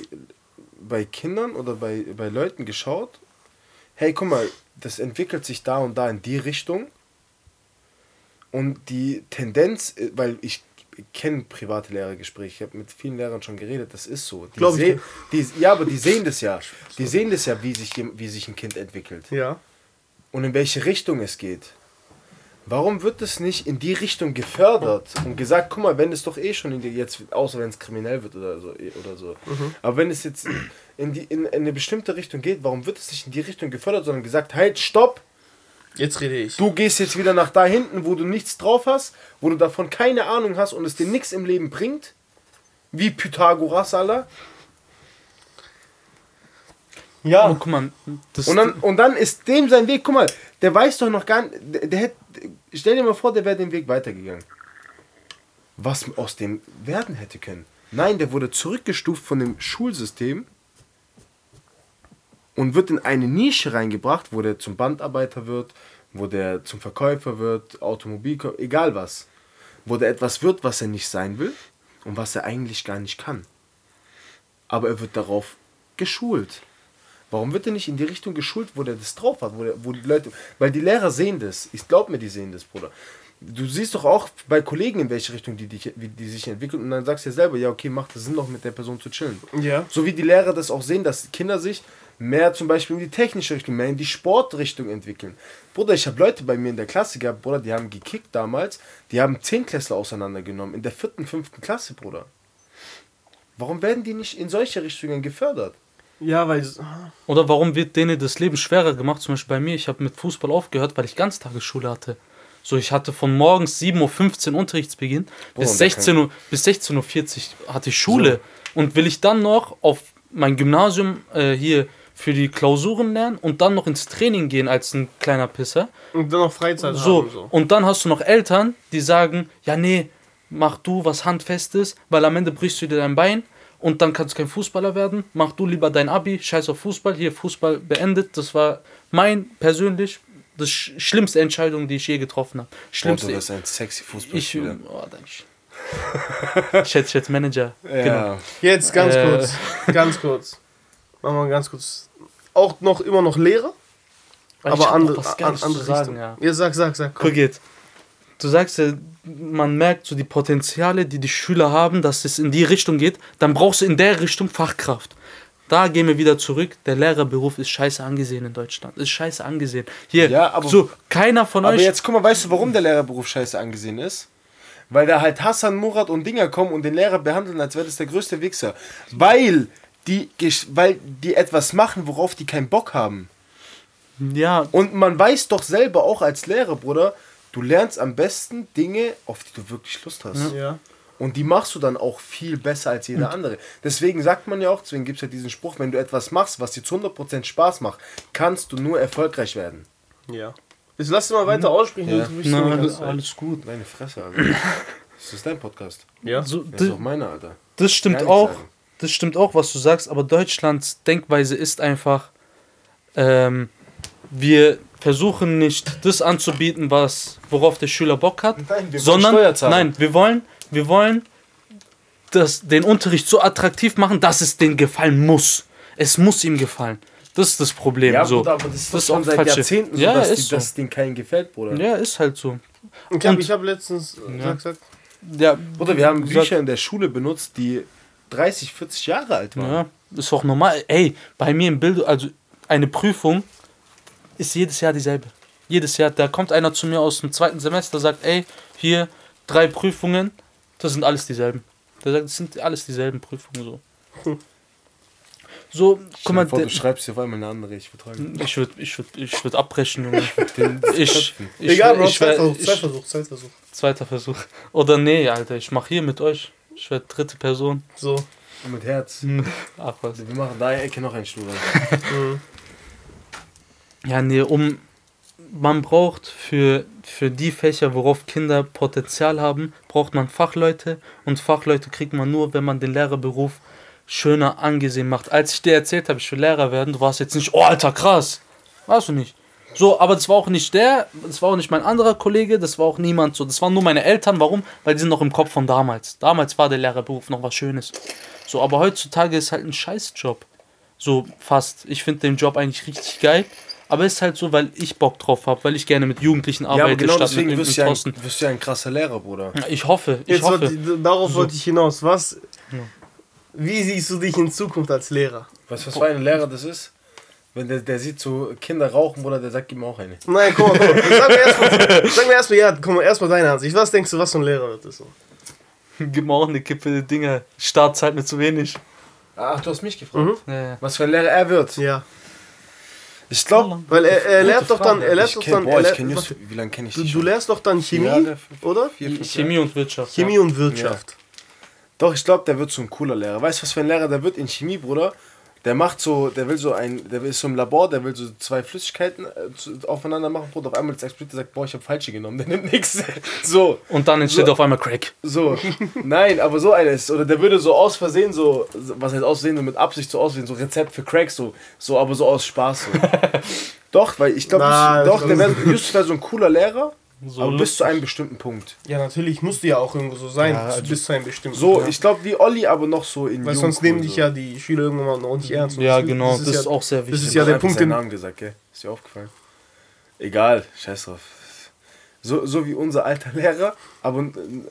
bei Kindern oder bei, bei Leuten geschaut, hey, guck mal, das entwickelt sich da und da in die Richtung. Und die Tendenz, äh, weil ich kenne private Lehrergespräche, ich habe mit vielen Lehrern schon geredet, das ist so. Die Glaub ich sehen, die, ja, aber die sehen das ja. Die sehen das ja, wie sich, wie sich ein Kind entwickelt Ja. und in welche Richtung es geht. Warum wird es nicht in die Richtung gefördert und gesagt, guck mal, wenn es doch eh schon in die jetzt, außer wenn es kriminell wird oder so, eh, oder so. Aber wenn es jetzt in, die, in, in eine bestimmte Richtung geht, warum wird es nicht in die Richtung gefördert, sondern gesagt, halt, stopp, Jetzt rede ich. du gehst jetzt wieder nach da hinten, wo du nichts drauf hast, wo du davon keine Ahnung hast und es dir nichts im Leben bringt, wie Pythagoras, Alter. Ja. Oh, guck mal, Und dann, und dann ist dem sein Weg, guck mal, der weiß doch noch gar nicht, der, der hätte, stell dir mal vor, der wäre den Weg weitergegangen. Was aus dem werden hätte können. Nein, der wurde zurückgestuft von dem Schulsystem und wird in eine Nische reingebracht, wo der zum Bandarbeiter wird, wo der zum Verkäufer wird, Automobilkäufer, egal was. Wo der etwas wird, was er nicht sein will und was er eigentlich gar nicht kann. Aber er wird darauf geschult. Warum wird er nicht in die Richtung geschult, wo der das drauf hat, wo, der, wo die Leute, weil die Lehrer sehen das. Ich glaube mir, die sehen das, Bruder. Du siehst doch auch bei Kollegen, in welche Richtung die, wie die sich entwickeln und dann sagst du dir selber, ja okay, macht es Sinn, noch mit der Person zu chillen. Ja. So wie die Lehrer das auch sehen, dass Kinder sich mehr zum Beispiel in die technische Richtung, mehr in die Sportrichtung entwickeln. Bruder, ich habe Leute bei mir in der Klasse gehabt, Bruder, die haben gekickt damals, die haben Zehnklässler auseinandergenommen, in der vierten, fünften Klasse, Bruder. Warum werden die nicht in solche Richtungen gefördert? Ja, weil. Oder warum wird denen das Leben schwerer gemacht? Zum Beispiel bei mir, ich habe mit Fußball aufgehört, weil ich Ganztagesschule hatte. So, ich hatte von morgens 7.15 Uhr Unterrichtsbeginn bis und da 16 Uhr, bis 16.40 Uhr hatte ich Schule. Und will ich dann noch auf mein Gymnasium äh, hier für die Klausuren lernen und dann noch ins Training gehen als ein kleiner Pisser. Und dann noch Freizeit So, haben. So. und dann hast du noch Eltern, die sagen, ja nee, mach du was Handfestes, weil am Ende brichst du dir dein Bein und dann kannst du kein Fußballer werden. Mach du lieber dein Abi, scheiß auf Fußball, hier Fußball beendet. Das war mein persönlich das sch schlimmste Entscheidung, die ich je getroffen habe. Boah, Schlimmste. du bist ein sexy ich, Fußballspieler. oh, danke. ich hätte jetzt Manager. Genau. Ja. Jetzt ganz Äh. kurz. Ganz kurz. Machen wir ganz kurz. Auch noch immer noch Lehrer, Ich aber andere, an, andere sagen, Richtung. ja. Ja, sag, sag, sag. komm. Guck jetzt. Du sagst ja, man merkt so die Potenziale, die die Schüler haben, dass es in die Richtung geht. Dann brauchst du in der Richtung Fachkraft. Da gehen wir wieder zurück. Der Lehrerberuf ist scheiße angesehen in Deutschland. Ist scheiße angesehen. Hier, Ja, aber- so, keiner von Aber euch. jetzt guck mal, weißt du, warum der Lehrerberuf scheiße angesehen ist? Weil da halt Hassan, Murat und Dinger kommen und den Lehrer behandeln, als wäre das der größte Wichser. Weil die, gesch- weil die etwas machen, worauf die keinen Bock haben. ja, Und man weiß doch selber auch als Lehrer, Bruder, du lernst am besten Dinge, auf die du wirklich Lust hast. Ja. Und die machst du dann auch viel besser als jeder andere. Deswegen sagt man ja auch, deswegen gibt es ja diesen Spruch, wenn du etwas machst, was dir zu 100% Spaß macht, kannst du nur erfolgreich werden. Ja. Jetzt lass dich mal weiter aussprechen. Ja. na, alles, alles gut. Deine Fresse, Alter. <laughs> das ist dein Podcast. Ja. So, Das ist auch meiner, Alter. Das stimmt auch. sagen. Das stimmt auch, was du sagst, aber Deutschlands Denkweise ist einfach, ähm, wir versuchen nicht das anzubieten, was, worauf der Schüler Bock hat, Nein, wir wollen sondern nein, wir wollen, wir wollen das, den Unterricht so attraktiv machen, dass es denen gefallen muss. Es muss ihm gefallen. Das ist das Problem. Ja, so. Bruder, aber das ist, Das ist schon auch seit falsche- Jahrzehnten so, Ja, dass, ist die, so. dass denen keinen gefällt, Bruder. ja, ist halt so. Ich habe Und- ich hab letztens. Sag, sag. Ja, Bruder, wir haben Bücher in der Schule benutzt, die 30, 40 Jahre alt waren. Ja, ist auch normal. Ey, bei mir im Bild, also eine Prüfung ist jedes Jahr dieselbe. Jedes Jahr, da kommt einer zu mir aus dem zweiten Semester, sagt, ey, hier drei Prüfungen, das sind alles dieselben. Der sagt, das sind alles dieselben Prüfungen so. So, guck mal, vor, du schreibst dir auf einmal eine andere, ich vertrage. ich würde ich würd, ich würd abbrechen, Junge. Den <laughs> Ich, ich, Egal, Bro, ich, Zeitversuch, ich, Zeitversuch, Zeitversuch. Zweiter Versuch. Oder nee, Alter, ich mach hier mit euch. Ich werde dritte Person. So. Mit Herz. Ach was. Wir machen da in der Ecke noch einen Stuhl. <laughs> Mhm. Ja, nee, um. Man braucht für, für die Fächer, worauf Kinder Potenzial haben, braucht man Fachleute. Und Fachleute kriegt man nur, wenn man den Lehrerberuf schöner angesehen macht. Als ich dir erzählt habe, ich will Lehrer werden, du warst jetzt nicht, oh Alter, krass. Warst du nicht. So, aber das war auch nicht der, das war auch nicht mein anderer Kollege, das war auch niemand so. Das waren nur meine Eltern. Warum? Weil die sind noch im Kopf von damals. Damals war der Lehrerberuf noch was Schönes. So, aber heutzutage ist halt ein Scheißjob. So fast. Ich finde den Job eigentlich richtig geil. Aber ist halt so, weil ich Bock drauf habe, weil ich gerne mit Jugendlichen Ja, aber arbeite, genau statt deswegen mit wirst du, ja irgendeinem ein, wirst du ja ein krasser Lehrer, Bruder. Ja, Ich hoffe, ich Jetzt hoffe. ich, darauf So. wollte ich hinaus. Was? Ja. Wie siehst du dich in Zukunft als Lehrer? Weißt du, was für ein Lehrer das ist? Wenn der, der sieht so Kinder rauchen, Bruder, der sagt ihm auch eine. Nein, guck mal, guck mal. Sag mir erstmal, sag mir erstmal, ja, guck mal, erstmal deine Ansicht. Was denkst du, was für ein Lehrer wird das so? <laughs> Gib mir auch eine Kippe Dinger. Startzeit mit zu wenig. Ach, du hast mich gefragt. Ja, ja. Was für ein Lehrer er wird. Ja. Ich glaube. Weil er, er lehrt doch dann, er lehrt ich doch kenn, dann, boah, ich lehrt, just, wie lange kenne ich du, dich? du lehrst doch dann Chemie, Jahre, fünf- oder? vier, fünf Chemie und Wirtschaft. Chemie und Wirtschaft. Doch, ich glaube, der wird so ein cooler Lehrer. Weißt du, was für ein Lehrer der wird in Chemie, Bruder? Der macht so, der will so ein, der ist so im Labor, der will so zwei Flüssigkeiten äh, zu, aufeinander machen, Bruder. Auf einmal ist explodiert, sagt, boah, ich habe falsche genommen, der nimmt nichts. <laughs> So. Und dann entsteht So. auf einmal Crack. so. Nein, aber so eines. Oder der würde so aus Versehen so, was heißt aus Versehen, so mit Absicht so aussehen, so Rezept für Crack, so, so aber so aus Spaß. So. <laughs> doch, weil ich glaube, doch, das der wär, wäre so ein cooler Lehrer, So aber bis zu einem bestimmten Punkt. Ja, natürlich musst du ja auch irgendwo so sein, Ja, also- bis zu einem bestimmten So, ja. ich glaube, wie Olli, aber noch so in Weil sonst nehmen dich ja die Schüler irgendwann mal noch nicht ernst. Und Ja, das- genau. Das ist, ja, auch sehr das wichtig. ist ja der Punkt, den- Namen gesagt, gell? Ist dir aufgefallen? Egal, scheiß drauf. So, so wie unser alter <laughs> Lehrer, aber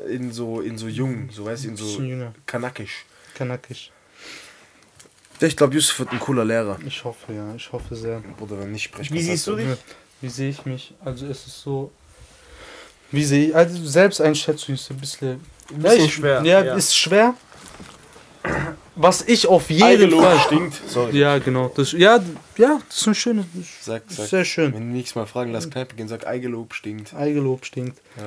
in, so in so jung, so weißt du, in so kanakisch. Kanakisch. Ich glaube, Yusuf wird ein cooler Lehrer. Ich hoffe, ja. Ich hoffe sehr. Oder wenn nicht, sprech Wie siehst du dich? Wie sehe ich mich? Also es ist so. Wie sehe ich? Also Selbsteinschätzung ist ein bisschen. Ein bisschen ja, ich, schwer, Ja, ja. ist schwer. Was ich auf jeden Eigenlob Fall. stinkt. Sorry. Ja, genau. Das, ja, ja, das ist ein schönes. Sag, sag. Sehr schön. Wenn du nächstes Mal fragen, lass Kneipe gehen, sag Eigenlob stinkt. Eigenlob stinkt. Ja.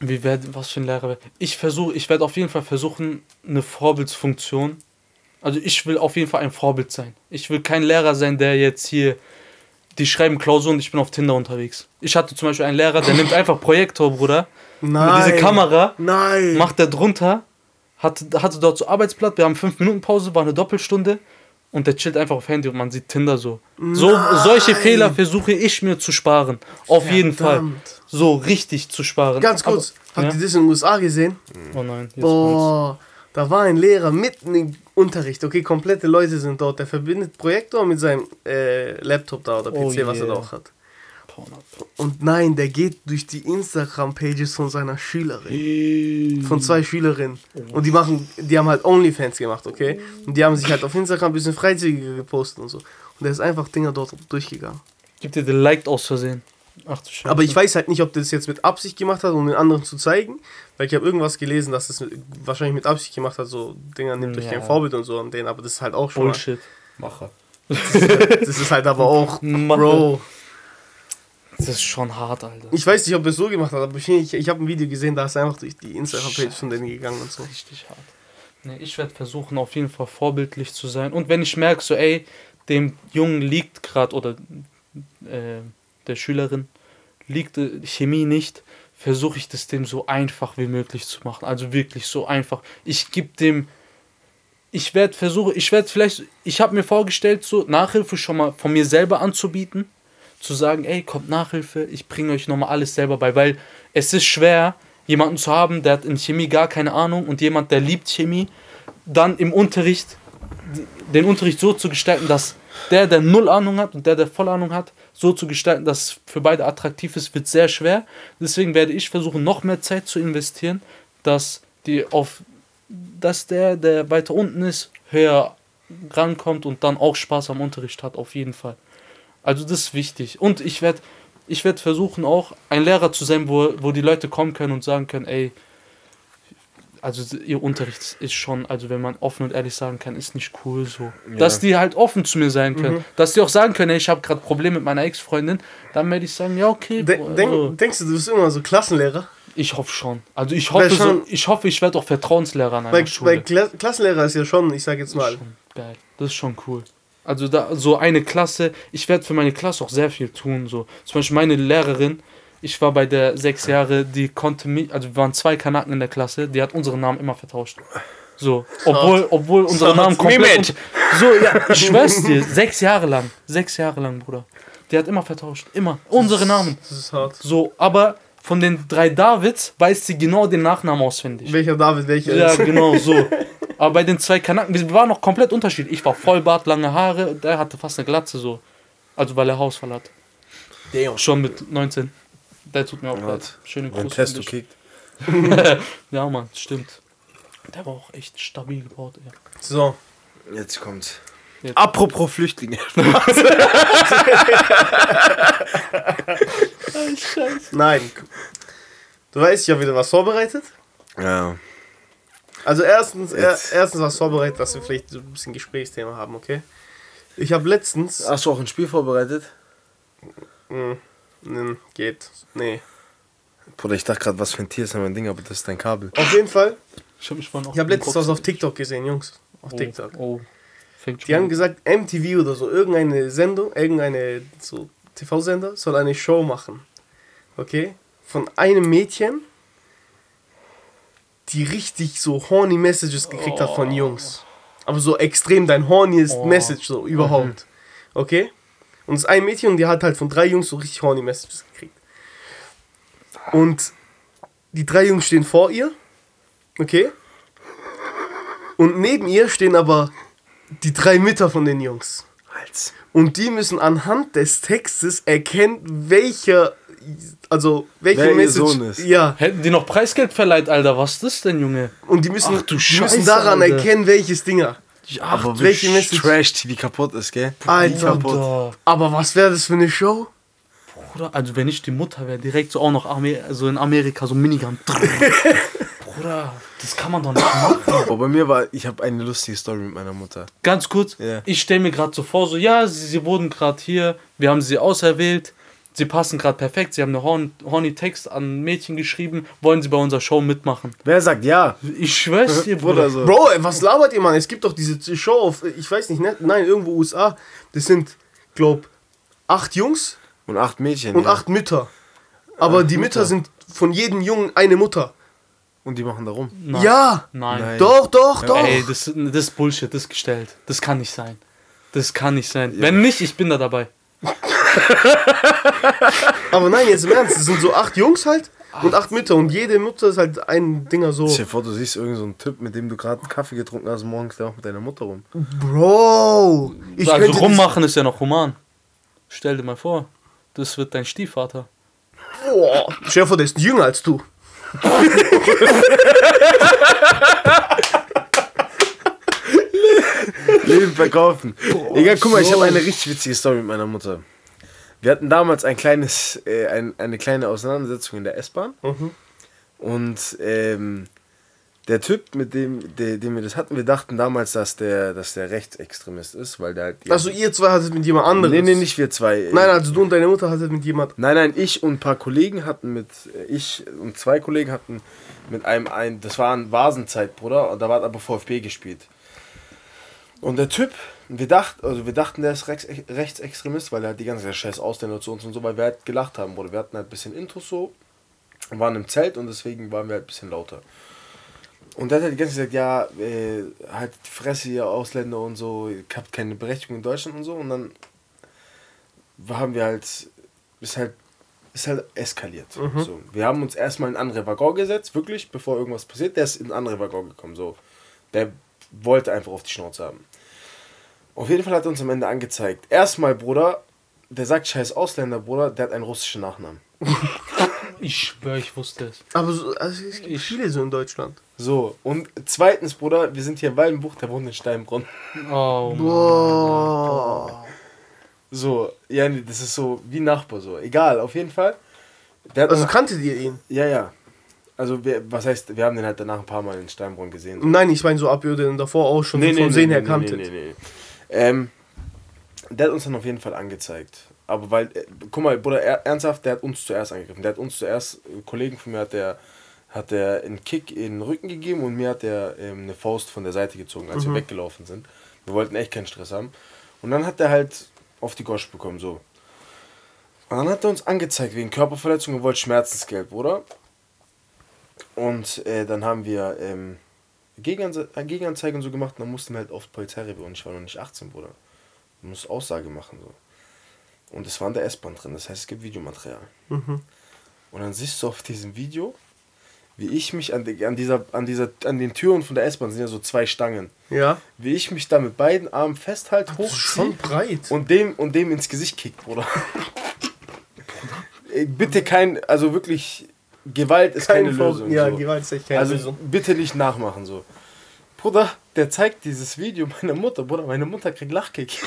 Wie werd, was für ein Lehrer werd- Ich versuche, ich werde auf jeden Fall versuchen, eine Vorbildsfunktion. Also ich will auf jeden Fall ein Vorbild sein. Ich will kein Lehrer sein, der jetzt hier, die schreiben Klausuren und ich bin auf Tinder unterwegs. Ich hatte zum Beispiel einen Lehrer, der nimmt einfach Projektor, Bruder. Nein. Mit dieser Kamera Nein. macht der drunter, hatte, hatte dort so Arbeitsblatt, wir haben 5 Minuten Pause, war eine Doppelstunde und der chillt einfach auf Handy und man sieht Tinder so. So solche. Fehler versuche ich mir zu sparen. Auf jeden Fall. Verdammt. So richtig zu sparen. Ganz kurz, Aber, habt ja? ihr das in den USA gesehen? Oh nein. Boah, da war ein Lehrer mitten im Unterricht. Okay, komplette Leute sind dort. Der verbindet Projektor mit seinem äh, Laptop da oder PC, Oh was er da yeah. auch hat. Und nein, der geht durch die Instagram-Pages von seiner Schülerin. Von zwei Schülerinnen. Und die machen, die haben halt Onlyfans gemacht, okay? Und die haben sich halt auf Instagram ein bisschen freizügiger gepostet und so. Und der ist einfach Dinger dort durchgegangen. Gibt dir den Liked aus Versehen. Ach du Scheiße. Aber ich weiß halt nicht, ob der das jetzt mit Absicht gemacht hat, um den anderen zu zeigen. Weil ich habe irgendwas gelesen, dass das mit, wahrscheinlich mit Absicht gemacht hat, so Dinger nimmt euch Ja. kein Vorbild und so an denen. Aber das ist halt auch schon. Mal, Bullshit. Macher. das ist halt aber auch, <laughs> Mache. Bro. Das ist schon hart, Alter. Ich weiß nicht, ob er es so gemacht hat, aber ich, ich, ich habe ein Video gesehen, da ist einfach durch die Instagram-Page von denen gegangen und so. Richtig hart. Nee, ich werde versuchen, auf jeden Fall vorbildlich zu sein. Und wenn ich merke, so, ey, dem Jungen liegt gerade, oder äh, der Schülerin liegt Chemie nicht, versuche ich das dem so einfach wie möglich zu machen. Also wirklich so einfach. Ich gebe dem. Ich werde versuchen, ich werde vielleicht, ich habe mir vorgestellt, so Nachhilfe schon mal von mir selber anzubieten. Zu sagen, ey, kommt Nachhilfe, ich bringe euch nochmal alles selber bei. Weil es ist schwer, jemanden zu haben, der hat in Chemie gar keine Ahnung und jemand, der liebt Chemie, dann im Unterricht den Unterricht so zu gestalten, dass der, der null Ahnung hat und der, der voll Ahnung hat, so zu gestalten, dass für beide attraktiv ist, wird sehr schwer. Deswegen werde ich versuchen, noch mehr Zeit zu investieren, dass die auf, dass der, der weiter unten ist, höher rankommt und dann auch Spaß am Unterricht hat, auf jeden Fall. Also das ist wichtig. Und ich werde ich werd versuchen auch ein Lehrer zu sein, wo, wo die Leute kommen können und sagen können, ey, also ihr Unterricht ist schon, also wenn man offen und ehrlich sagen kann, ist nicht cool so. Dass die halt offen zu mir sein können. Dass die auch sagen können, ey, ich habe gerade Probleme mit meiner Ex-Freundin, dann werde ich sagen, ja, okay. De Bro, denk, also, denkst du, du bist immer so Klassenlehrer? ich hoffe schon. Also ich hoffe, so, schon- ich hoffe, ich werde auch Vertrauenslehrer an einer Weil, Schule. weil Kla Klassenlehrer ist ja schon, ich sag jetzt mal, geil. Das ist schon cool. Also da so eine Klasse, ich werde für meine Klasse auch sehr viel tun. So. Zum Beispiel meine Lehrerin, ich war bei der sechs Jahre, die konnte mich, also wir waren zwei Kanaken in der Klasse, die hat unseren Namen immer vertauscht. So, obwohl, obwohl unsere Namen komplett. Mehmet. un- So, ja, ich schwör's dir, sechs Jahre lang, sechs Jahre lang, Bruder. Die hat immer vertauscht, immer. Unsere Namen. das ist hart. So, aber von den drei Davids weiß sie genau den Nachnamen auswendig. Welcher David, welcher Ja, ist? <laughs> genau, so. Aber bei den zwei Kanaken, wir waren noch komplett unterschiedlich. Ich war Vollbart, lange Haare, der hatte fast eine Glatze so. Also weil er Hausfall hat. Damn. Schon mit 19. Der tut mir auch Ja, leid. Schöne Grüße. Testo kickt. <laughs> ja, Mann, stimmt. Der war auch echt stabil gebaut, ey. So, Jetzt kommt's. Apropos Flüchtlinge. <laughs> Nein. Du weißt, ich habe wieder was vorbereitet. Ja. Also erstens, er, Jetzt. erstens was vorbereitet, dass wir vielleicht so ein bisschen Gesprächsthema haben, okay? Ich habe letztens... Hast du auch ein Spiel vorbereitet? Mh, hm, geht. Nee. Bruder, ich dachte gerade, was für ein Tier ist denn mein Ding, aber das ist dein Kabel. Auf jeden Fall, Ich habe mich mal noch. ich habe letztens was auf TikTok gesehen, Jungs. Auf TikTok. Oh, fängt Die haben gesagt, MTV oder so, irgendeine Sendung, irgendeine so TV-Sender soll eine Show machen. Okay? Von einem Mädchen, die richtig so horny Messages gekriegt hat von Jungs. Aber so extrem dein horniest Oh. Message so überhaupt. Okay? Und es ist ein Mädchen und die hat halt von drei Jungs so richtig horny Messages gekriegt. Und die drei Jungs stehen vor ihr. Okay? Und neben ihr stehen aber die drei Mütter von den Jungs. Hals. Und die müssen anhand des Textes erkennen, welcher, also welche Wer ihr Message. Sohn ist. Ja. Hätten die noch Preisgeld verleiht, Alter, was ist das denn, Junge? Und die müssen, Ach du die Scheiße, müssen daran Alter. erkennen, welches Dinger. Aber welche Message- Trash-TV kaputt ist, gell? Alter. kaputt. Aber was wäre das für eine Show? Bruder, also wenn ich die Mutter wäre, direkt so auch noch Amer so in Amerika, so Minigun. <laughs> Bruder, das kann man doch nicht machen. Aber bei mir war, ich habe eine lustige Story mit meiner Mutter. Ganz kurz, Ja. ich stelle mir gerade so vor, so, ja, sie, sie wurden gerade hier, wir haben sie auserwählt, sie passen gerade perfekt, sie haben eine horn, horny Text an ein Mädchen geschrieben, wollen sie bei unserer Show mitmachen? Wer sagt ja? Ich schwör's <laughs> dir, Bruder. Bruder, so. Bro, was labert ihr, Mann? Es gibt doch diese Show auf, ich weiß nicht, ne? nein, irgendwo USA. Das sind, glaub, acht Jungs Und acht Mädchen. und ja. acht Mütter. Aber die Mütter Mütter. sind von jedem Jungen eine Mutter. Und die machen da rum. Nein. Ja! Nein. Nein. Doch, doch, doch! Ey, das, das ist Bullshit, das ist gestellt. Das kann nicht sein. Das kann nicht sein. Wenn nicht, ich bin da dabei. <laughs> <laughs> Aber nein, jetzt im Ernst, es sind so acht Jungs halt und acht Mütter und jede Mutter ist halt ein Dinger so. Stell dir vor, du siehst irgendeinen so einen Typ, mit dem du gerade einen Kaffee getrunken hast, morgens der auch mit deiner Mutter rum. Bro! Ich also könnte rummachen ist ja noch human. Stell dir mal vor, das wird dein Stiefvater. Boah, stell dir vor, der ist jünger als du. <laughs> Leben verkaufen. Egal, guck mal, ich habe eine richtig witzige Story mit meiner Mutter. Wir hatten damals ein kleines, äh, ein, eine kleine Auseinandersetzung in der S-Bahn. Und ähm, der Typ, mit dem, der, dem wir das hatten, wir dachten damals, dass der, dass der Rechtsextremist ist, weil der halt. Also ihr zwei hattet mit jemand anderem. Nee, nee, nicht wir zwei. Nein, also du und deine Mutter hattet mit jemand. Nein, nein, ich und ein paar Kollegen hatten mit, äh, ich und zwei Kollegen hatten mit einem, ein, das war ein Vasenzeit, Bruder, und da war aber VfB gespielt. Und der Typ, wir dachten, also wir dachten, der ist Rechts, Rechtsextremist, weil er hat die ganze Zeit scheiß Ausländer zu uns und so, weil wir halt gelacht haben, Bruder. Wir hatten halt ein bisschen Intros so, und waren im Zelt und deswegen waren wir halt ein bisschen lauter. Und der hat halt die ganze Zeit gesagt, ja, äh, halt die Fresse, ihr Ausländer und so, ihr habt keine Berechtigung in Deutschland und so. Und dann haben wir halt, ist halt, ist halt eskaliert. So, wir haben uns erstmal in einen anderen Waggon gesetzt, wirklich, bevor irgendwas passiert. Der ist in einen anderen Waggon gekommen, so. Der wollte einfach auf die Schnauze haben. Auf jeden Fall hat er uns am Ende angezeigt. Erstmal, Bruder, der sagt scheiß Ausländer, Bruder, der hat einen russischen Nachnamen. <laughs> Ich schwöre, ich wusste es. Aber so, also es gibt viele so in Deutschland. So, und zweitens, Bruder, wir sind hier in Waldenbuch, der wohnt in Steinbrunn. Oh, Mann. Boah. So, ja, nee, das ist so wie Nachbar so. Egal, auf jeden Fall. Also kanntet ihr ihn? ja, ja. Also, wir, was heißt, wir haben den halt danach ein paar Mal in Steinbrunn gesehen. So. Nein, ich meine so, ob ihr den davor auch schon vom Sehen her kanntet. Nee, nee, nee. Ähm, der hat uns dann auf jeden Fall angezeigt. Aber weil, äh, guck mal, Bruder, er, ernsthaft, der hat uns zuerst angegriffen. Der hat uns zuerst, äh, Kollegen von mir hat der, hat der einen Kick in den Rücken gegeben und mir hat der ähm, eine Faust von der Seite gezogen, als wir weggelaufen sind. Wir wollten echt keinen Stress haben. Und dann hat er halt auf die Gosch bekommen, so. Und dann hat er uns angezeigt wegen Körperverletzung und wollte Schmerzensgeld, Bruder. Und äh, dann haben wir ähm, Gegenanze äh, Gegenanzeige und so gemacht und dann mussten wir halt auf Polizeirevier und ich war noch nicht 18, Bruder. Du musst Aussage machen, so. Und es war in der S-Bahn drin, das heißt, es gibt Videomaterial. Mhm. Und dann siehst du auf diesem Video, wie ich mich an, die, an, dieser, an, dieser, an den Türen von der S-Bahn, sind ja so zwei Stangen, Ja. wie ich mich da mit beiden Armen festhalte, ist schon breit. und dem, und dem ins Gesicht kickt, Bruder. <laughs> Bitte kein, also wirklich, Gewalt ist keine Vor- Lösung. Ja, so. Gewalt ist echt keine also Lösung. bitte nicht nachmachen so. Bruder, der zeigt dieses Video meiner Mutter. Bruder, meine Mutter kriegt Lachkick.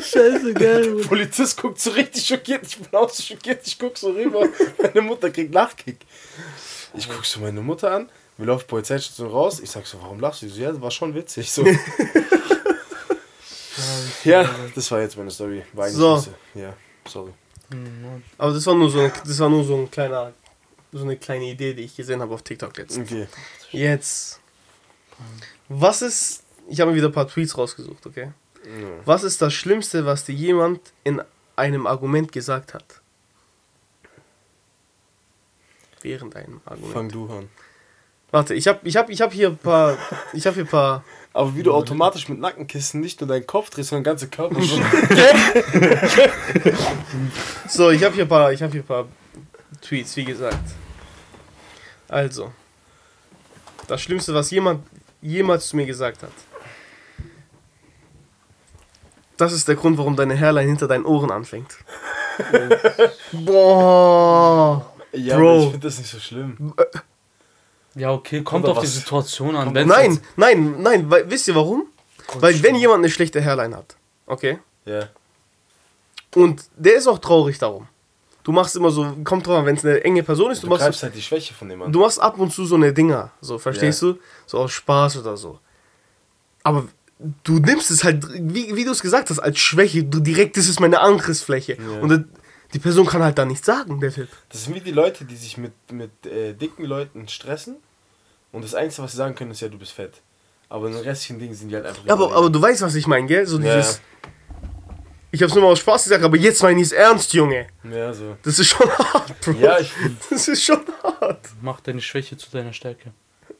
Scheiße, geil. Polizist guckt so richtig schockiert. Ich bin auch so schockiert. Ich guck so rüber. Meine Mutter kriegt Lachkick. Ich guck so meine Mutter an. Wir laufen Polizeistation raus. Ich sag so, warum lachst du? Sie So, ja, das war schon witzig. So. <laughs> ja, das war jetzt meine Story. War eigentlich So. Ja, sorry. Aber das war nur so, ein- das war nur so ein kleiner, so eine kleine Idee, die ich gesehen habe auf TikTok jetzt. Okay. Jetzt. Was ist. Ich habe mir wieder ein paar Tweets rausgesucht, okay? Ja. Was ist das Schlimmste, was dir jemand in einem Argument gesagt hat? Während einem Argument. Fang du an. Warte, ich habe ich hab, ich hab hier ein paar. Ich habe hier ein paar. Aber wie du automatisch mit Nackenkissen nicht nur deinen Kopf drehst, sondern den ganzen Körper. <laughs> so. Ich habe hier ein paar. Ich habe hier paar Tweets, wie gesagt. Also. Das Schlimmste, was jemand jemals zu mir gesagt hat. Das ist der Grund, warum deine Hairline hinter deinen Ohren anfängt. Boah. ja, Bro. ich finde das nicht so schlimm. Ja, okay, kommt Oder auf die was? Situation an. Wenn's Nein, jetzt- nein, nein, weil, wisst ihr warum? Weil wenn jemand eine schlechte Hairline hat, okay, Ja. und der ist auch traurig darum. Du machst immer so, kommt drauf an, wenn es eine enge Person ist, du, Du machst, greifst halt die Schwäche von dem an. du machst ab und zu so eine Dinger, so, verstehst du? So aus Spaß oder so. Aber du nimmst es halt, wie, wie du es gesagt hast, als Schwäche, du direkt, das ist meine Angriffsfläche. Ja. Und dann- die Person kann halt da nichts sagen, der Typ. Das sind wie die Leute, die sich mit, mit äh, dicken Leuten stressen. Und das Einzige, was sie sagen können, ist ja, du bist fett. Aber in den restlichen Dingen sind die halt einfach. Ja, aber, aber du weißt, was ich meine, gell? So Ja. dieses, ich hab's nur mal aus Spaß gesagt, aber jetzt meine ich es ernst, Junge. Ja, so. Das ist schon hart, Bro. Ja, ich. Das ist schon hart. Mach deine Schwäche zu deiner Stärke.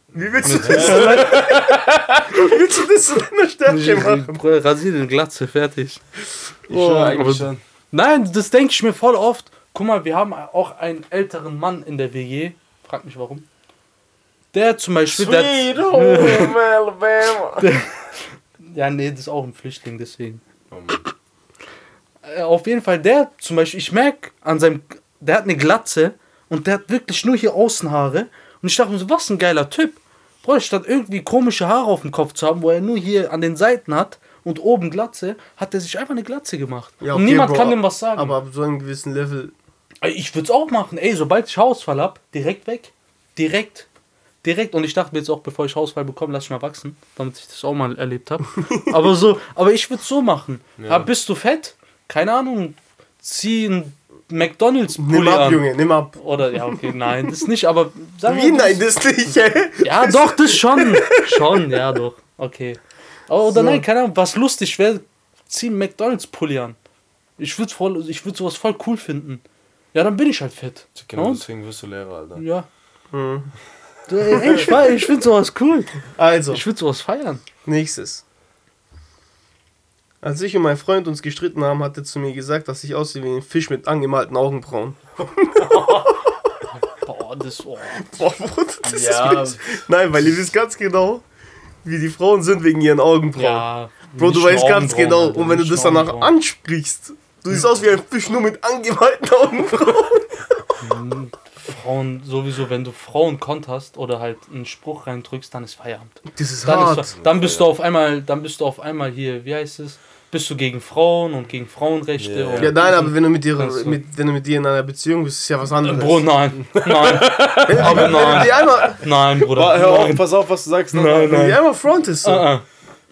Wie willst du das? Wie willst du das zu deiner Stärke machen? Bruder, Rasier den Glatze, fertig. Ich schwör aber- eigentlich schon. Nein, das denke ich mir voll oft. Guck mal, wir haben auch einen älteren Mann in der WG. Frag mich warum. Der zum Beispiel. Der, Sweet home <laughs> Alabama. ja, nee, das ist auch ein Flüchtling, deswegen. Oh auf jeden Fall, der zum Beispiel, ich merke an seinem. Der hat eine Glatze und der hat wirklich nur hier Außenhaare. Und ich dachte mir so, was ein geiler Typ. Bro, statt irgendwie komische Haare auf dem Kopf zu haben, wo er nur hier an den Seiten hat und oben Glatze, hat er sich einfach eine Glatze gemacht. Ja, und okay, niemand Bro, kann dem was sagen. Aber ab so einem gewissen Level. Ich würde es auch machen. Ey, sobald ich Haarausfall hab, direkt weg. Direkt. Direkt. Und ich dachte mir jetzt auch, bevor ich Haarausfall bekomme, lass ich mal wachsen, damit ich das auch mal erlebt habe. <laughs> aber so, aber ich würde es so machen. Ja. bist du fett? Keine Ahnung. Zieh ein McDonalds Nimm Pulli ab, an. Junge, nimm ab. Oder ja, okay, nein, das nicht, aber <laughs> Wie? Nein, das nicht, ey. Ja, doch, das <laughs> schon. schon, ja, doch. Okay. Aber, oder So. nein, keine Ahnung, was lustig wäre, zieh einen McDonalds Pulli an. Ich würde voll, ich würde sowas voll cool finden. Ja, dann bin ich halt fett. Genau Und? deswegen wirst du Lehrer, Alter. Ja. Hm. Ey, ich ich finde sowas cool. Also, Ich würde sowas feiern. nächstes. Als ich und mein Freund uns gestritten haben, hat er zu mir gesagt, dass ich aussehe wie ein Fisch mit angemalten Augenbrauen. <laughs> Boah, das. Oh. Boah, Bruder, das Ja. ist mit- Nein, weil ihr wisst ganz genau, wie die Frauen sind wegen ihren Augenbrauen. Ja. Bro, du weißt ganz genau. Alter, Und wenn du das danach ansprichst, du siehst aus wie ein Fisch nur mit angemalten Augenbrauen. Frauen, sowieso, wenn du Frauen konterst oder halt einen Spruch reindrückst, dann ist Feierabend. Das ist Dann, hart. ist, dann bist du auf einmal, dann bist du auf einmal hier, wie heißt es? Bist du gegen Frauen und gegen Frauenrechte? Ja. und ja, nein, aber wenn du mit dir, mit, wenn du mit dir in einer Beziehung bist, ist ja was anderes. Bro, nein. Nein. aber <laughs> wenn du nein. einmal, Nein, Bruder. Hör auf, nein. pass auf, was du sagst. Nein, wenn du die einmal frontest, so. Uh -uh.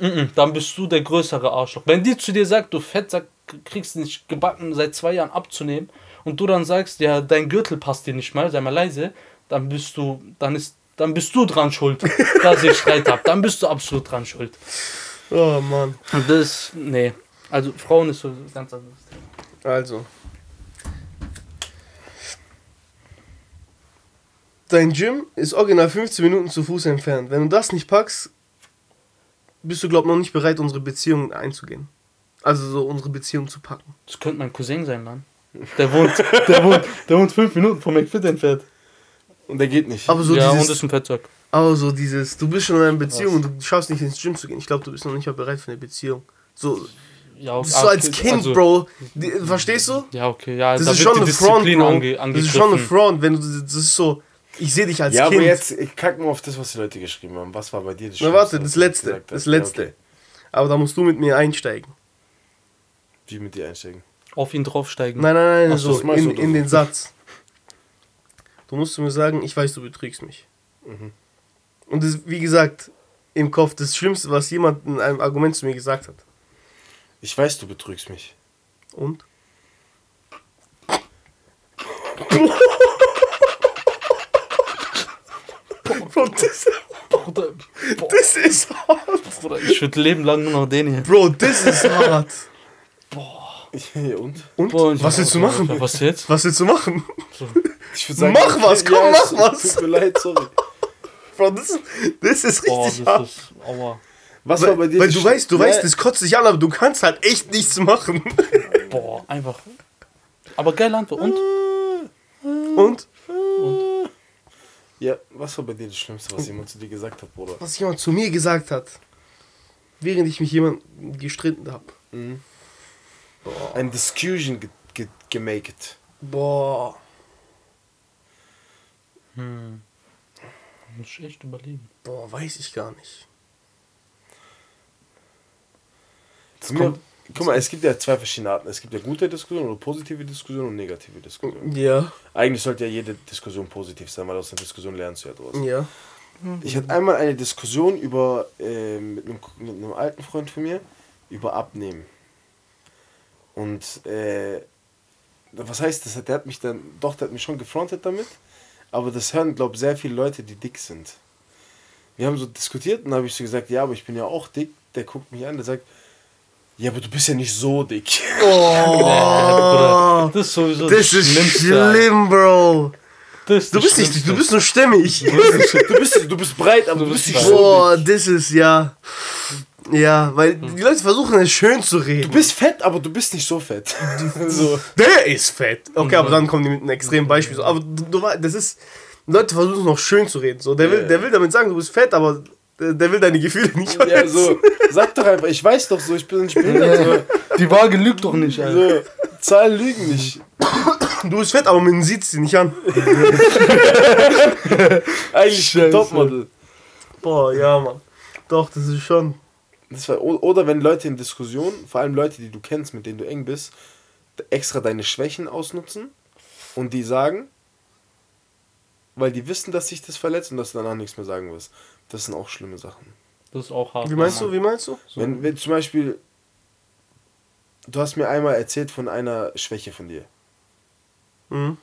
Mm -mm. Dann bist du der größere Arschloch. Wenn die zu dir sagt, du Fettsack, kriegst nicht gebacken, seit zwei Jahren abzunehmen und du dann sagst, ja, dein Gürtel passt dir nicht mal, sei mal leise, dann bist du, dann ist, dann bist du dran schuld, <laughs> dass ich Streit hab. Dann bist du absolut dran schuld. Oh Mann. Und das, nee. Also Frauen ist so ganz anderes Thema. Also. Dein Gym ist original 15 Minuten zu Fuß entfernt. Wenn du das nicht packst, bist du, glaub noch nicht bereit, unsere Beziehung einzugehen. Also so unsere Beziehung zu packen. Das könnte mein Cousin sein, Mann. Der wohnt, der wohnt, der wohnt fünf Minuten vom McFit entfernt. Und der geht nicht. Aber so ja, und dieses, ist ein Fettsack. Aber so dieses, du bist schon in einer Beziehung und du schaffst nicht ins Gym zu gehen. Ich glaube, du bist noch nicht mal bereit für eine Beziehung. So, Ja, okay, so als Kind, also- Bro. Die, verstehst du? Ja, okay, ja, Das da ist schon eine Front, Bro. ange das ist schon eine. Front, wenn du das ist so, Ich sehe dich als ja, Kind. aber jetzt, ich kack mal auf das, was die Leute geschrieben haben. Was war bei dir das Na warte, das letzte. Das letzte. Ja, okay. Aber da musst du mit mir einsteigen. Wie mit dir einsteigen? Auf ihn draufsteigen. Nein, nein, nein, Ach so, in, in den Satz. Du musst mir sagen, ich weiß, du betrügst mich. Mhm. Und das, wie gesagt, im Kopf das Schlimmste, was jemand in einem Argument zu mir gesagt hat. Ich weiß, du betrügst mich. Und? Bro, das, Bruder, boah, das ist hart. Bruder, ich würde Leben lang nur noch den hier. Bro, das ist hart. Ja, und? Und? Boah, ich- was willst du machen? Was jetzt? Was willst du machen? Ich würd Mach was, komm, ja, mach was. Tut mir leid, sorry. Bro, das, das ist Boah, richtig das hart. ist. Aua. Was Weil, war bei dir weil das du Sch- weißt, du Ja, weißt, das kotzt dich an, aber du kannst halt echt nichts machen. <laughs> Boah, einfach. Aber geile Antwort. Und? Und? Ja, was war bei dir das Schlimmste, was jemand zu dir gesagt hat, Bruder? Was jemand zu mir gesagt hat, während ich mich jemand gestritten habe. Ein Discussion ge ge gemaket. Boah. Hm. Muss ich echt überlegen. Boah, weiß ich gar nicht. Zu mir, guck mal, es gibt ja zwei verschiedene Arten. Es gibt ja gute Diskussionen oder positive Diskussionen und negative Diskussionen. Ja. Eigentlich sollte ja jede Diskussion positiv sein, weil aus einer Diskussion lernst du ja draus. Ja. Ich hatte einmal eine Diskussion über äh, mit, einem, mit einem alten Freund von mir über Abnehmen. Und äh, was heißt das? Der hat mich dann, doch, der hat mich schon gefrontet damit, aber das hören, glaube ich, sehr viele Leute, die dick sind. Wir haben so diskutiert und dann habe ich so gesagt, ja, aber ich bin ja auch dick. Der guckt mich an, der sagt, ja, aber du bist ja nicht so dick. Oh, <laughs> Das ist sowieso das ist schlimm, Bro. Das ist Du bist nicht, du bist nur <laughs> stämmig. Du bist, du bist breit, aber du, Du bist bist nicht so Boah, dick. das ist ja. Ja, weil die Leute versuchen es schön zu reden. Du bist fett, aber du bist nicht so fett. <laughs> so. Der ist fett. Okay, aber dann kommen die mit einem extremen Beispiel. So. Aber du, du, das ist. Leute versuchen noch schön zu reden. So, der, will, Ja. der will damit sagen, du bist fett, aber der, will deine Gefühle nicht Ja, verletzen. so, sag doch einfach, ich weiß doch so, ich bin nicht behindert. Die Waage lügt doch nicht, Alter. So, Zahlen lügen nicht. Du bist fett, aber man sieht sie nicht an. <laughs> Eigentlich Scheiße. Topmodel. Boah, ja, Mann. Doch, das ist schon. Das war, oder wenn Leute in Diskussionen, vor allem Leute, die du kennst, mit denen du eng bist, extra deine Schwächen ausnutzen und die sagen, weil die wissen, dass sich das verletzt und dass du danach nichts mehr sagen wirst. Das sind auch schlimme Sachen. Das ist auch hart. Wie meinst Mann. du, wie meinst du? Wenn, wenn zum Beispiel, du hast mir einmal erzählt von einer Schwäche von dir. Mhm.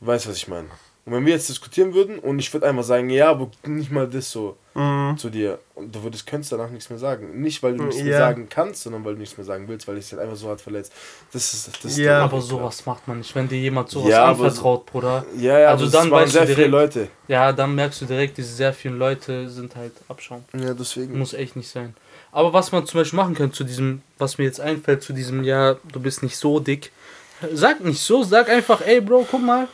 Du weißt, was ich meine. Und wenn wir jetzt diskutieren würden und ich würde einmal sagen, ja, aber nicht mal das so Mhm. zu dir und du würdest könntest danach nichts mehr sagen. Nicht, weil du nichts mehr Ja. sagen kannst, sondern weil du nichts mehr sagen willst, weil dich halt einfach so hart verletzt. Das ist das ist Ja. Aber Weg, sowas macht man nicht, wenn dir jemand sowas Ja, anvertraut, Bruder. Ja, ja, Also dann weißt du sehr viele direkt- Leute. Ja, dann merkst du direkt, diese sehr vielen Leute sind halt Abschaum. Ja, deswegen. Muss echt nicht sein. Aber was man zum Beispiel machen kann zu diesem, was mir jetzt einfällt, zu diesem, ja, du bist nicht so dick. Sag nicht so, sag einfach, ey Bro, guck mal.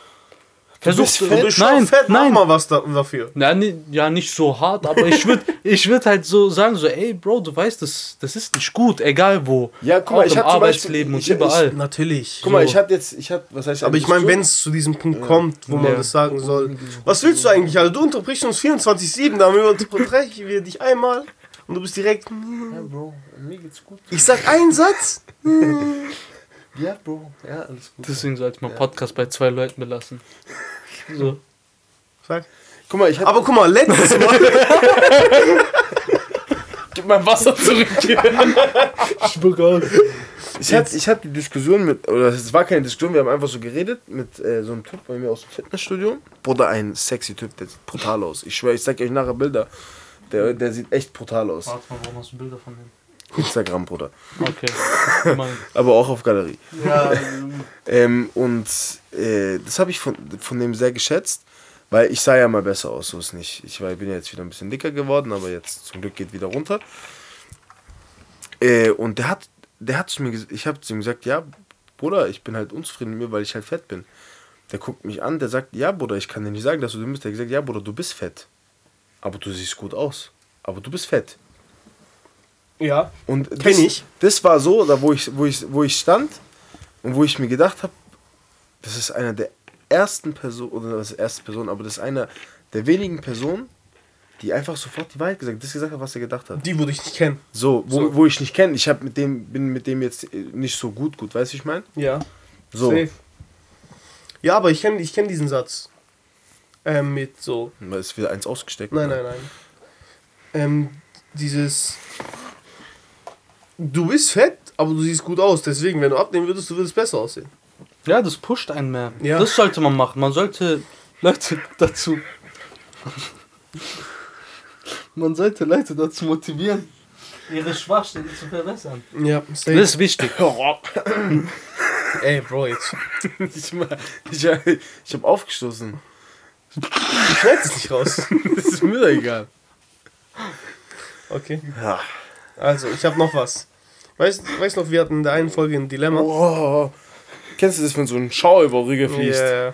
Versuch, bist fett? Du bist nein, fett, mach nein. mal was da, dafür. Ja, ja, nicht so hart, aber ich würde <laughs> ich würd halt so sagen, so, ey Bro, du weißt, das, das ist nicht gut, egal wo. Ja, guck mal, Auch ich im hab zum Arbeitsleben Beispiel- und ich- überall. Natürlich. Guck mal, So. ich hatte jetzt, ich hatte, was heißt Aber ich meine, wenn es zu diesem Punkt kommt, wo man Ja. das sagen soll. Was willst du eigentlich? Also du unterbrichst uns 24-7, da unterbrechen wir dich einmal und du bist direkt. Ja, Bro, mir geht's gut. Ich sag einen Satz. <laughs> Ja, Bro, ja, alles gut. Deswegen sollte man Podcast bei zwei Leuten belassen. <laughs> So. Sag. Guck mal, ich hatte, Aber guck mal, letztes Mal. <laughs> Gib mein Wasser zurück. Spuck <laughs> aus. ich hatte, ich hatte die Diskussion mit, oder es war keine Diskussion, wir haben einfach so geredet mit äh, so einem Typ bei mir aus dem Fitnessstudio. Bruder, ein sexy Typ, der sieht brutal aus. Ich schwöre, ich zeig euch nachher Bilder. Der, der sieht echt brutal aus. Warte mal, warum hast du Bilder von dem? Instagram, Bruder. Okay. <laughs> Aber auch auf Galerie. ja, <laughs> Ähm, und äh, das habe ich von, von dem sehr geschätzt, weil ich sah ja mal besser aus, so ist nicht. Ich war, bin ja jetzt wieder ein bisschen dicker geworden, aber jetzt zum Glück geht wieder runter. Äh, und der hat, der hat zu mir gesagt, ich habe zu ihm gesagt, ja, Bruder, ich bin halt unzufrieden mit mir, weil ich halt fett bin. Der guckt mich an, der sagt, ja, Bruder, ich kann dir nicht sagen, dass du dumm bist. Der hat gesagt, ja, Bruder, du bist fett. Aber du siehst gut aus. Aber du bist fett. Ja. Und Kenn das, ich. das war so, da wo ich, wo ich, wo ich stand und wo ich mir gedacht habe, das ist einer der ersten Personen, oder das ist erste Person, aber das ist einer der wenigen Personen, die einfach sofort die Wahrheit gesagt, das gesagt hat, was er gedacht hat. Die würde ich nicht kennen. So, wo, So. wo ich nicht kenne. Ich hab mit dem, bin mit dem jetzt äh, nicht so gut, gut, weißt du, ich meine? Ja. So. Safe. Ja, aber ich kenne ich kenn diesen Satz. Ähm, mit so. Da ist wieder eins ausgesteckt. Nein, nein, nein. Ähm, dieses. Du bist fett, aber du siehst gut aus. Deswegen, wenn du abnehmen würdest, du würdest besser aussehen. Ja, das pusht einen mehr. Ja. Das sollte man machen. Man sollte Leute dazu. Man sollte Leute dazu motivieren, ihre Schwachstellen zu verbessern. Ja, Das safe. ist wichtig. <laughs> Ey, Bro, jetzt. Ich, ich, ich habe aufgestoßen. Ich schneid es nicht raus. <laughs> Das ist mir doch egal. Okay. Ja. Also, ich habe noch was. Weißt weißt noch, wir hatten in der einen Folge ein Dilemma. Oh. Kennst du das, wenn so ein Schau über Rüge fließt? Yeah.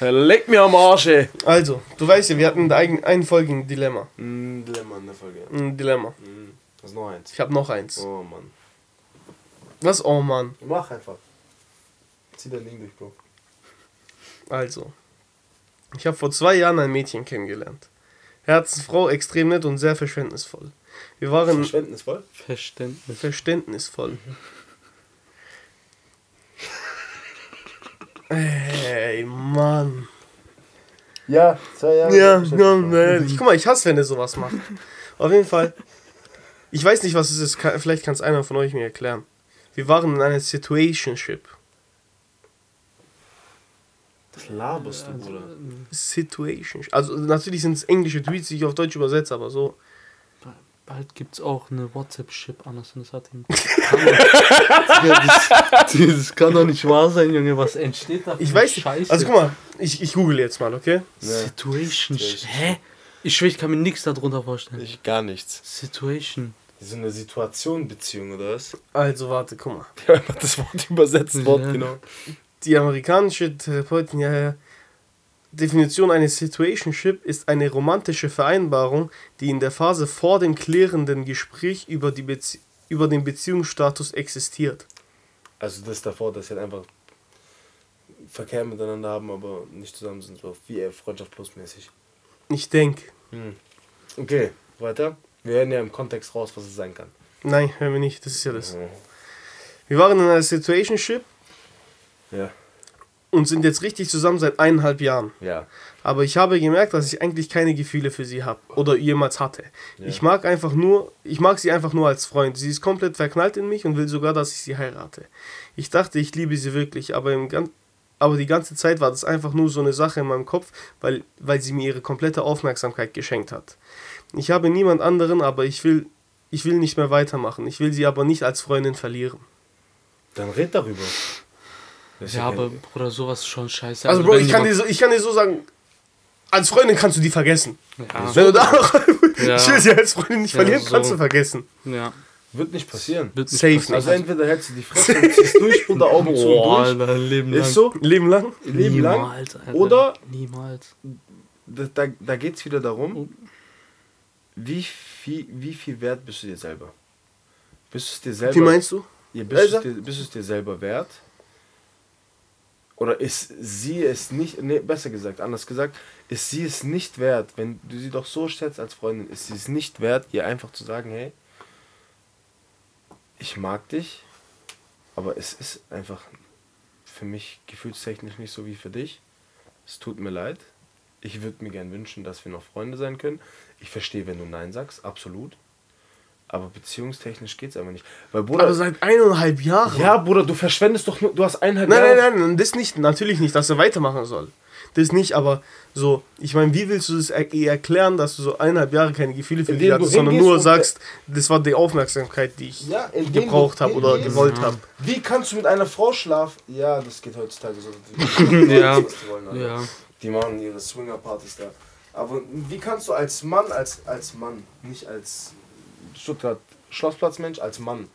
Leck mir am Arsch, ey. Also, du weißt ja, wir hatten in der einen Folge ein Dilemma. Ein Dilemma in der Folge. Ein Dilemma. Das ist noch eins. Ich habe noch eins. Oh Mann. Was? Oh Mann. Mach einfach. Zieh dein Ding durch, Bro. Also, ich habe vor zwei Jahren ein Mädchen kennengelernt. Herzensfrau, extrem nett und sehr verständnisvoll. Wir waren Verständnisvoll? Verständnis. verständnisvoll. <laughs> Ey, Mann. Ja, zwei Jahre. Ja, ja, ehrlich. Guck mal, ich hasse, wenn er sowas macht. Auf jeden Fall. Ich weiß nicht, was es ist. Vielleicht kann es einer von euch mir erklären. Wir waren in einer Situationship. Was laberst du, Bruder? Situation. Also natürlich sind es englische Tweets, die ich auf Deutsch übersetze, aber so. Bald gibt's auch eine WhatsApp-Chip an, das hat ihn. das, das kann doch nicht wahr sein, Junge. Was entsteht da? Ich weiß nicht. Scheiße? Also guck mal, ich, ich google jetzt mal, okay? Situation. Situation. Hä? Ich schwör, ich kann mir nichts darunter vorstellen. Ich gar nichts. Situation. So eine Situation, Beziehung, oder was? Also warte, guck mal. Ich habe einfach das Wort übersetzt, Wort, Ja. genau. Die amerikanische Therapeutin, ja, ja. Definition eines Situationship ist eine romantische Vereinbarung, die in der Phase vor dem klärenden Gespräch über, die Bezie über den Beziehungsstatus existiert. Also das davor, dass sie halt einfach Verkehr miteinander haben, aber nicht zusammen sind, so wie äh, Freundschaft plus mäßig. Ich denke. Okay, weiter. Wir hören ja im Kontext raus, was es sein kann. Nein, hören wir nicht, das ist ja das. Wir waren in einer Situationship Ja, und sind jetzt richtig zusammen seit eineinhalb Jahren. ja. Aber ich habe gemerkt, dass ich eigentlich keine Gefühle für sie habe oder jemals hatte. Ja. Ich mag einfach nur, ich mag sie einfach nur als Freund. Sie ist komplett verknallt in mich und will sogar, dass ich sie heirate. Ich dachte, ich liebe sie wirklich, aber im gan aber die ganze Zeit war das einfach nur so eine Sache in meinem Kopf, weil, weil sie mir ihre komplette Aufmerksamkeit geschenkt hat. Ich habe niemand anderen, aber ich will, ich will nicht mehr weitermachen. Ich will sie aber nicht als Freundin verlieren. Dann red darüber. Das Ja, kein- aber Bruder, sowas ist schon scheiße. Also, Bro, wenn ich kann, dir so, ich kann dir so sagen, als Freundin kannst du die vergessen. Ja, Wenn du da noch, Ja. <laughs> sie als Freundin nicht Ja, verlieren, so. kannst du vergessen. ja. Wird nicht passieren. Wird nicht Safe passieren. Also entweder hältst du die Fresse und ziehst durch <laughs> oder Augen zu und durch. Alter, Leben lang. Ist so, Leben lang. Leben lang. Niemals, Alter. Oder- Niemals. Da, da, da geht es wieder darum, wie viel, wie viel wert bist du dir selber? Bist du es dir selber Wie meinst du? Ja, bist, du es Elsa? dir, bist du es dir selber wert? Oder ist sie es nicht, nee, besser gesagt, anders gesagt, ist sie es nicht wert, wenn du sie doch so schätzt als Freundin, ist sie es nicht wert, ihr einfach zu sagen, hey, ich mag dich, aber es ist einfach für mich gefühlstechnisch nicht so wie für dich. Es tut mir leid. Ich würde mir gern wünschen, dass wir noch Freunde sein können. Ich verstehe, wenn du Nein sagst, absolut. Aber beziehungstechnisch geht's einfach nicht. Weil, Bruder, Aber seit eineinhalb Jahren. ja, Bruder, du verschwendest doch nur, du hast eineinhalb Nein, Jahre. nein, nein, das nicht. Natürlich nicht, dass er weitermachen soll. Das nicht, aber so, ich meine, wie willst du das er erklären, dass du so eineinhalb Jahre keine Gefühle für dich hattest, sondern nur sagst, das war die Aufmerksamkeit, die ich Ja, gebraucht habe oder gewollt habe. Wie kannst du mit einer Frau schlafen? Ja, das geht heutzutage so. <laughs> Ja. Die, wollen, Alter. Ja. die machen ihre Swinger-Partys da. Aber wie kannst du als Mann, als, als Mann, nicht als Stuttgart Schlossplatzmensch, als Mann,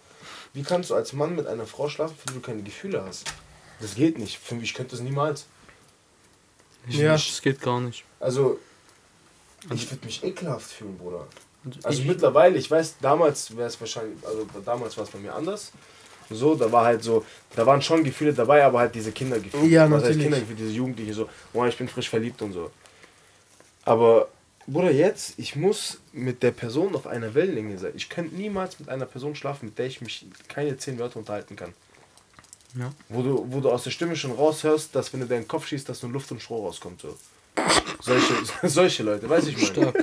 wie kannst du als Mann mit einer Frau schlafen, die du keine Gefühle hast? Das geht nicht. Für mich, ich könnte das niemals. Ich, Ja. Das geht gar nicht. Also, ich würde mich ekelhaft fühlen, Bruder. Also ich, mittlerweile, ich weiß, damals wäre es wahrscheinlich, also damals war es bei mir anders. So, da war halt so, da waren schon Gefühle dabei, aber halt diese Kindergefühle. Ja, Was heißt natürlich. Kindergefühle, diese Jugendliche so, oh, ich bin frisch verliebt und so. Aber, Bruder, jetzt, ich muss mit der Person auf einer Wellenlänge sein. Ich könnte niemals mit einer Person schlafen, mit der ich mich keine zehn Wörter unterhalten kann. Ja. Wo du, wo du aus der Stimme schon raushörst, dass wenn du deinen Kopf schießt, dass nur Luft und Stroh rauskommt. So. Solche, <laughs> solche Leute, weiß ich mal.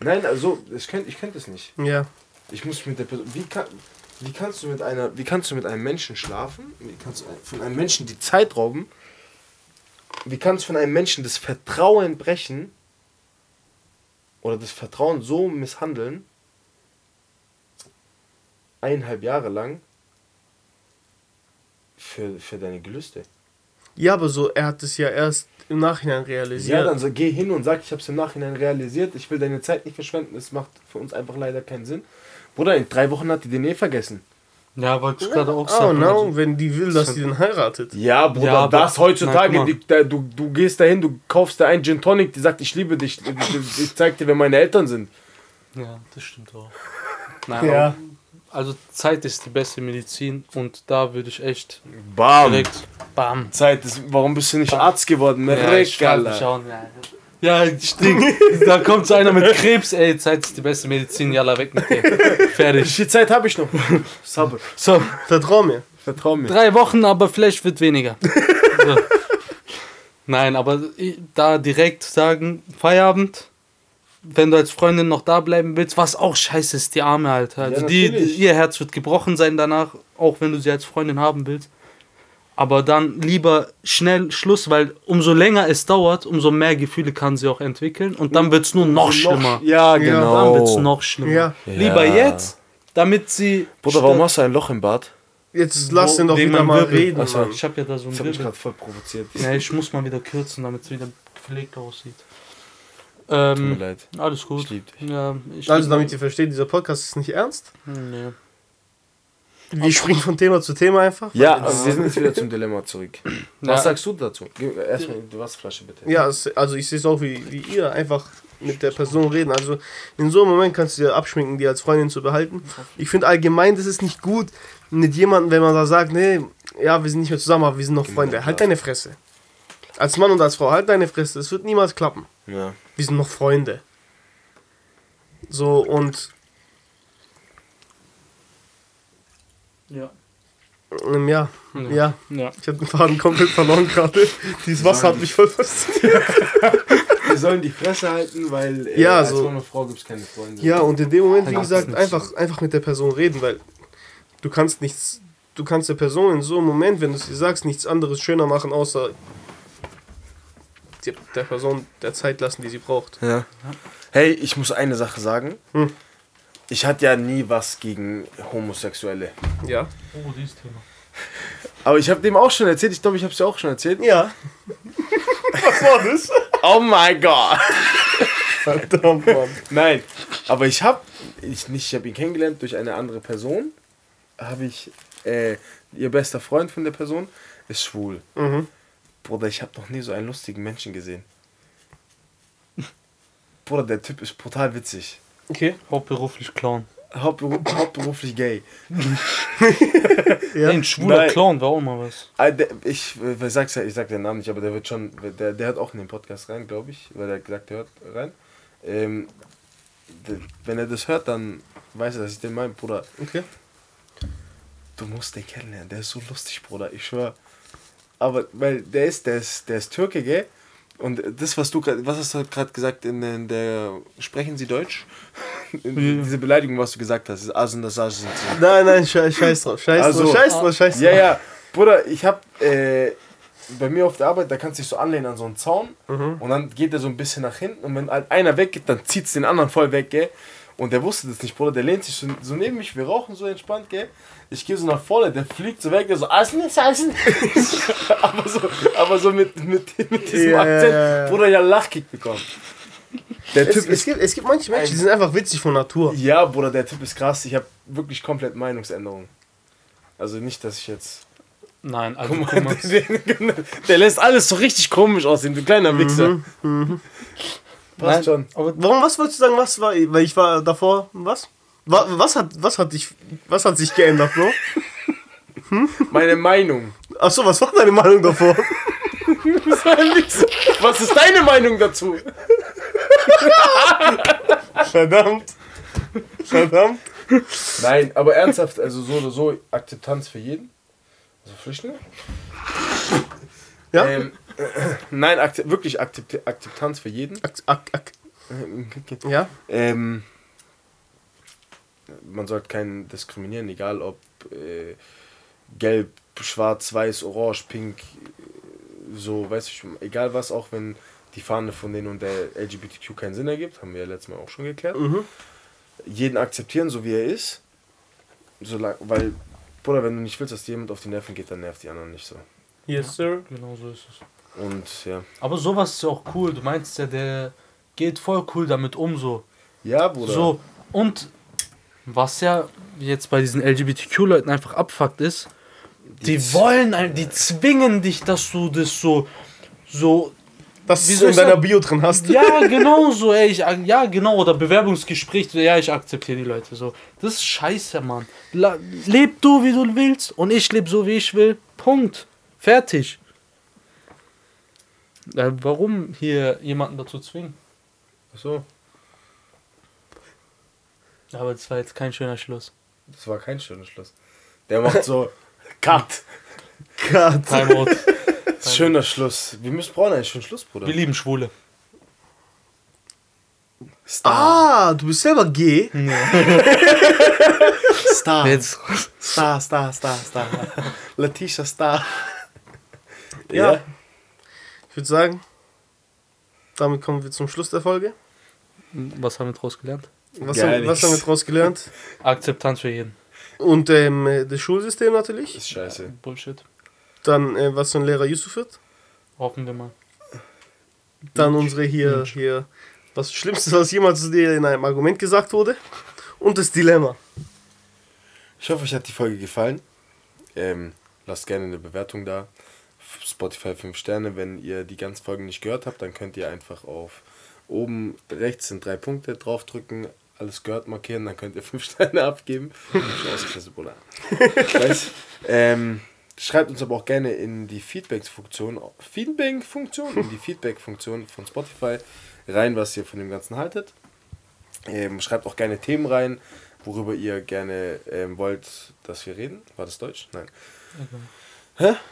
Nein, also ich könnte ich könnt es nicht. Ja. Ich muss mit der Person. Wie, kann, wie kannst du mit einer. Wie kannst du mit einem Menschen schlafen? Wie kannst du von einem Menschen die Zeit rauben? Wie kannst du von einem Menschen das Vertrauen brechen? Oder das Vertrauen so misshandeln? Eineinhalb Jahre lang für, für deine Gelüste. Ja, aber so, er hat es ja erst im Nachhinein Ja, realisiert. dann so, geh hin und sag, ich habe es im Nachhinein realisiert, ich will deine Zeit nicht verschwenden, es macht für uns einfach leider keinen Sinn. Bruder, in drei Wochen hat die den eh vergessen. Ja, wollte ich gerade auch oh sagen. no, also- wenn die will, dass die den heiratet. Ja, Bruder, Ja, aber- das heutzutage, mal. die, da, du, du gehst dahin, du kaufst da einen Gin Tonic, die sagt, ich liebe dich, ich, ich zeig dir, wer meine Eltern sind. Ja, das stimmt auch. <laughs> Nein, Ja. aber- Also Zeit ist die beste Medizin und da würde ich echt Bam. direkt bam. Zeit ist, warum bist du nicht Arzt geworden? Ja, Merek, ich Alter. auch, ja, ja stinkt. <laughs> da kommt so einer mit Krebs, ey, Zeit ist die beste Medizin, jalla, weg mit dir. Wie Fertig. viel Zeit habe ich noch? <laughs> Sabr, So, Vertrau mir. vertrau mir. drei Wochen, aber vielleicht wird weniger. <laughs> So. Nein, aber da direkt sagen, Feierabend, wenn du als Freundin noch da bleiben willst, was auch scheiße ist, die Arme halt. Also die, natürlich. ihr Herz wird gebrochen sein danach, auch wenn du sie als Freundin haben willst. Aber dann lieber schnell Schluss, weil umso länger es dauert, umso mehr Gefühle kann sie auch entwickeln und dann wird es nur noch schlimmer. Ja, Ja, genau. Dann wird es noch schlimmer. Ja. Lieber jetzt, damit sie. Bruder, warum hast du ein Loch im Bad? Jetzt lass den doch wieder meinem mal Wirbel. reden. Ach so. Mann. Ich habe ja da so ein Wirbel. gerade voll provoziert. Ja, ich muss mal wieder kürzen, damit es wieder gepflegt aussieht. Tut mir Ähm, leid. alles gut. Ich lieb dich. Ja, ich Also, damit ihr versteht, dieser Podcast ist nicht ernst. Nee. Wir springen von Thema zu Thema einfach. Ja, also wir sind jetzt wieder zum Dilemma zurück. <laughs> Was Ja. sagst du dazu? Erstmal die Wasserflasche bitte. Ja, also ich sehe es auch wie, wie ihr, einfach mit der Person reden. Also in so einem Moment kannst du dir abschminken, die als Freundin zu behalten. Ich finde allgemein, das ist nicht gut mit jemandem, wenn man da sagt, nee, ja, wir sind nicht mehr zusammen, aber wir sind noch Freunde. Halt deine Fresse. Als Mann und als Frau, halt deine Fresse. Es wird niemals klappen. Ja. Wir sind noch Freunde. So, und Ja. ähm, ja, ja, Ja. ich habe den Faden komplett verloren gerade. Dieses Wasser hat mich voll fasziniert. <laughs> Wir sollen die Fresse halten, weil äh, Ja, als so. Mann und Frau gibt es keine Freunde. Ja, und in dem Moment, wie gesagt, einfach, einfach mit der Person reden, weil du kannst nichts, du kannst der Person in so einem Moment, wenn du es ihr sagst, nichts anderes schöner machen, außer der Person der Zeit lassen, die sie braucht. Ja. Hey, ich muss eine Sache sagen. Hm. Ich hatte ja nie was gegen Homosexuelle. Ja. Oh, dieses Thema. Aber ich habe dem auch schon erzählt. Ich glaube, ich habe es dir auch schon erzählt. Ja. <laughs> Was war das? Oh mein Gott. Verdammt, Mann. Nein, aber ich habe ich nicht, ich habe ihn kennengelernt durch eine andere Person. Habe ich äh, ihr bester Freund von der Person ist schwul. Mhm. Bruder, ich habe noch nie so einen lustigen Menschen gesehen. Bruder, der Typ ist brutal witzig. Okay. Hauptberuflich Clown. Hauptberu hauptberuflich gay. Ja. Ey, ein schwuler Nein. Clown war auch mal was. Ah, der, ich, äh, ich sag's ja, ich sag den Namen nicht, aber der wird schon, der, der hört auch in den Podcast rein, glaube ich, weil er gesagt, der hört rein. Ähm, der, wenn er das hört, dann weiß er, dass ich den meine, Bruder. Okay. Du musst den kennenlernen, der ist so lustig, Bruder, ich schwör. Aber, weil der ist, der ist, der ist Türke, gell? Und das, was du gerade, was hast du gerade gesagt in, in der, sprechen Sie Deutsch? <laughs> In Diese Beleidigung, was du gesagt hast, ist Asen, das Asen. Nein, nein, scheiß, scheiß drauf. Scheiß Also- drauf, scheiß drauf, scheiß drauf. Ja, ja. Bruder, ich hab äh, bei mir auf der Arbeit, da kannst du dich so anlehnen an so einen Zaun und dann geht er so ein bisschen nach hinten und wenn halt einer weggeht, dann zieht's den anderen voll weg, gell? Und der wusste das nicht, Bruder, der lehnt sich so, so neben mich, wir rauchen so entspannt, gell? Ich gehe so nach vorne, der fliegt so weg, der so, Eisen ist Eisen. aber so, aber so mit, mit, mit diesem ja, Akzent. Bruder, ja Lachkick bekommen. Der Es, Typ es, ist, gibt, es gibt manche Menschen, die sind einfach witzig von Natur. ja, Bruder, der Typ ist krass, ich habe wirklich komplett Meinungsänderung. Also nicht, dass ich jetzt Nein, also Guck guck mal, <laughs> mal. der, der lässt alles so richtig komisch aussehen, du kleiner Wichser. Passt Nein, schon. aber Warum, was wolltest du sagen, was war, weil ich war davor, was? Wa- Was hat, was hat dich, was hat sich geändert, Bro? <laughs> Meine Meinung. Achso, was war deine Meinung davor? <laughs> <laughs> Was ist deine Meinung dazu? Verdammt. Verdammt. Nein, aber ernsthaft, also so oder so, Akzeptanz für jeden. Also Flüchtlinge? Ja? Ähm, äh, nein, akze wirklich Akzept Akzeptanz für jeden. Ak ak ak ja? Ähm, man sollte keinen diskriminieren, egal ob äh, gelb, schwarz, weiß, orange, pink, äh, so, weiß ich, egal was, auch wenn die Fahne von denen und der LGBTQ keinen Sinn ergibt, haben wir ja letztes Mal auch schon geklärt. Mhm. Jeden akzeptieren, so wie er ist. Solang, weil, Bruder, wenn du nicht willst, dass dir jemand auf die Nerven geht, dann nervt die anderen nicht so. Yes, sir. Genau so ist es. Und ja. Aber sowas ist ja auch cool. Du meinst ja, der geht voll cool damit um so. Ja, Bruder. So, und was ja jetzt bei diesen LGBTQ-Leuten einfach abfuckt ist, die, z- wollen, die zwingen dich, dass du das so, so, Das Wie du in deiner? Bio drin hast. ja, <laughs> genau so, ey, ich, ja, genau, oder Bewerbungsgespräch, ja, ich akzeptiere die Leute, so. Das ist scheiße, Mann. Leb du, wie du willst, und ich lebe so, wie ich will. Punkt. Fertig. Äh, warum hier jemanden dazu zwingen? So, Aber das war jetzt kein schöner Schluss. das war kein schöner Schluss. Der macht so, <laughs> Cut. Gott. Timeout. <laughs> Schöner Schluss. Wir müssen brauchen einen schönen Schluss, Bruder. Wir lieben Schwule. Ah, du bist selber gay. <laughs> Star. Jetzt. Star, Star, Star, Star. Letitia Star. Ja. Ich würde sagen, damit kommen wir zum Schluss der Folge. Was haben wir daraus gelernt? Was, Gar haben, was haben wir daraus gelernt? <laughs> Akzeptanz für jeden. Und ähm, äh, das Schulsystem natürlich. Ist scheiße. Bullshit. Dann, äh, was so ein Lehrer Yusuf wird. Hoffen wir mal. Dann unsere hier, hier, was Schlimmste, was jemals zu dir in einem Argument gesagt wurde. Und das Dilemma. Ich hoffe, euch hat die Folge gefallen. Ähm, lasst gerne eine Bewertung da. Spotify 5 Sterne. Wenn ihr die ganzen Folgen nicht gehört habt, dann könnt ihr einfach auf oben rechts sind drei Punkte draufdrücken, alles gehört markieren, dann könnt ihr <laughs> 5 Sterne abgeben. Bruder. <laughs> Weiß, ähm, schreibt uns aber auch gerne in die Feedback-Funktion, Feedback-Funktion, in die Feedback-Funktion von Spotify rein, was ihr von dem Ganzen haltet. Ähm, schreibt auch gerne Themen rein, worüber ihr gerne ähm, wollt, dass wir reden. War das Deutsch? Nein.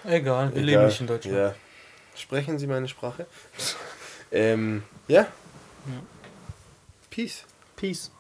Egal, wir leben Egal. nicht in Deutschland. Ja. Sprechen Sie meine Sprache? <laughs> ähm, ja. Peace. Peace.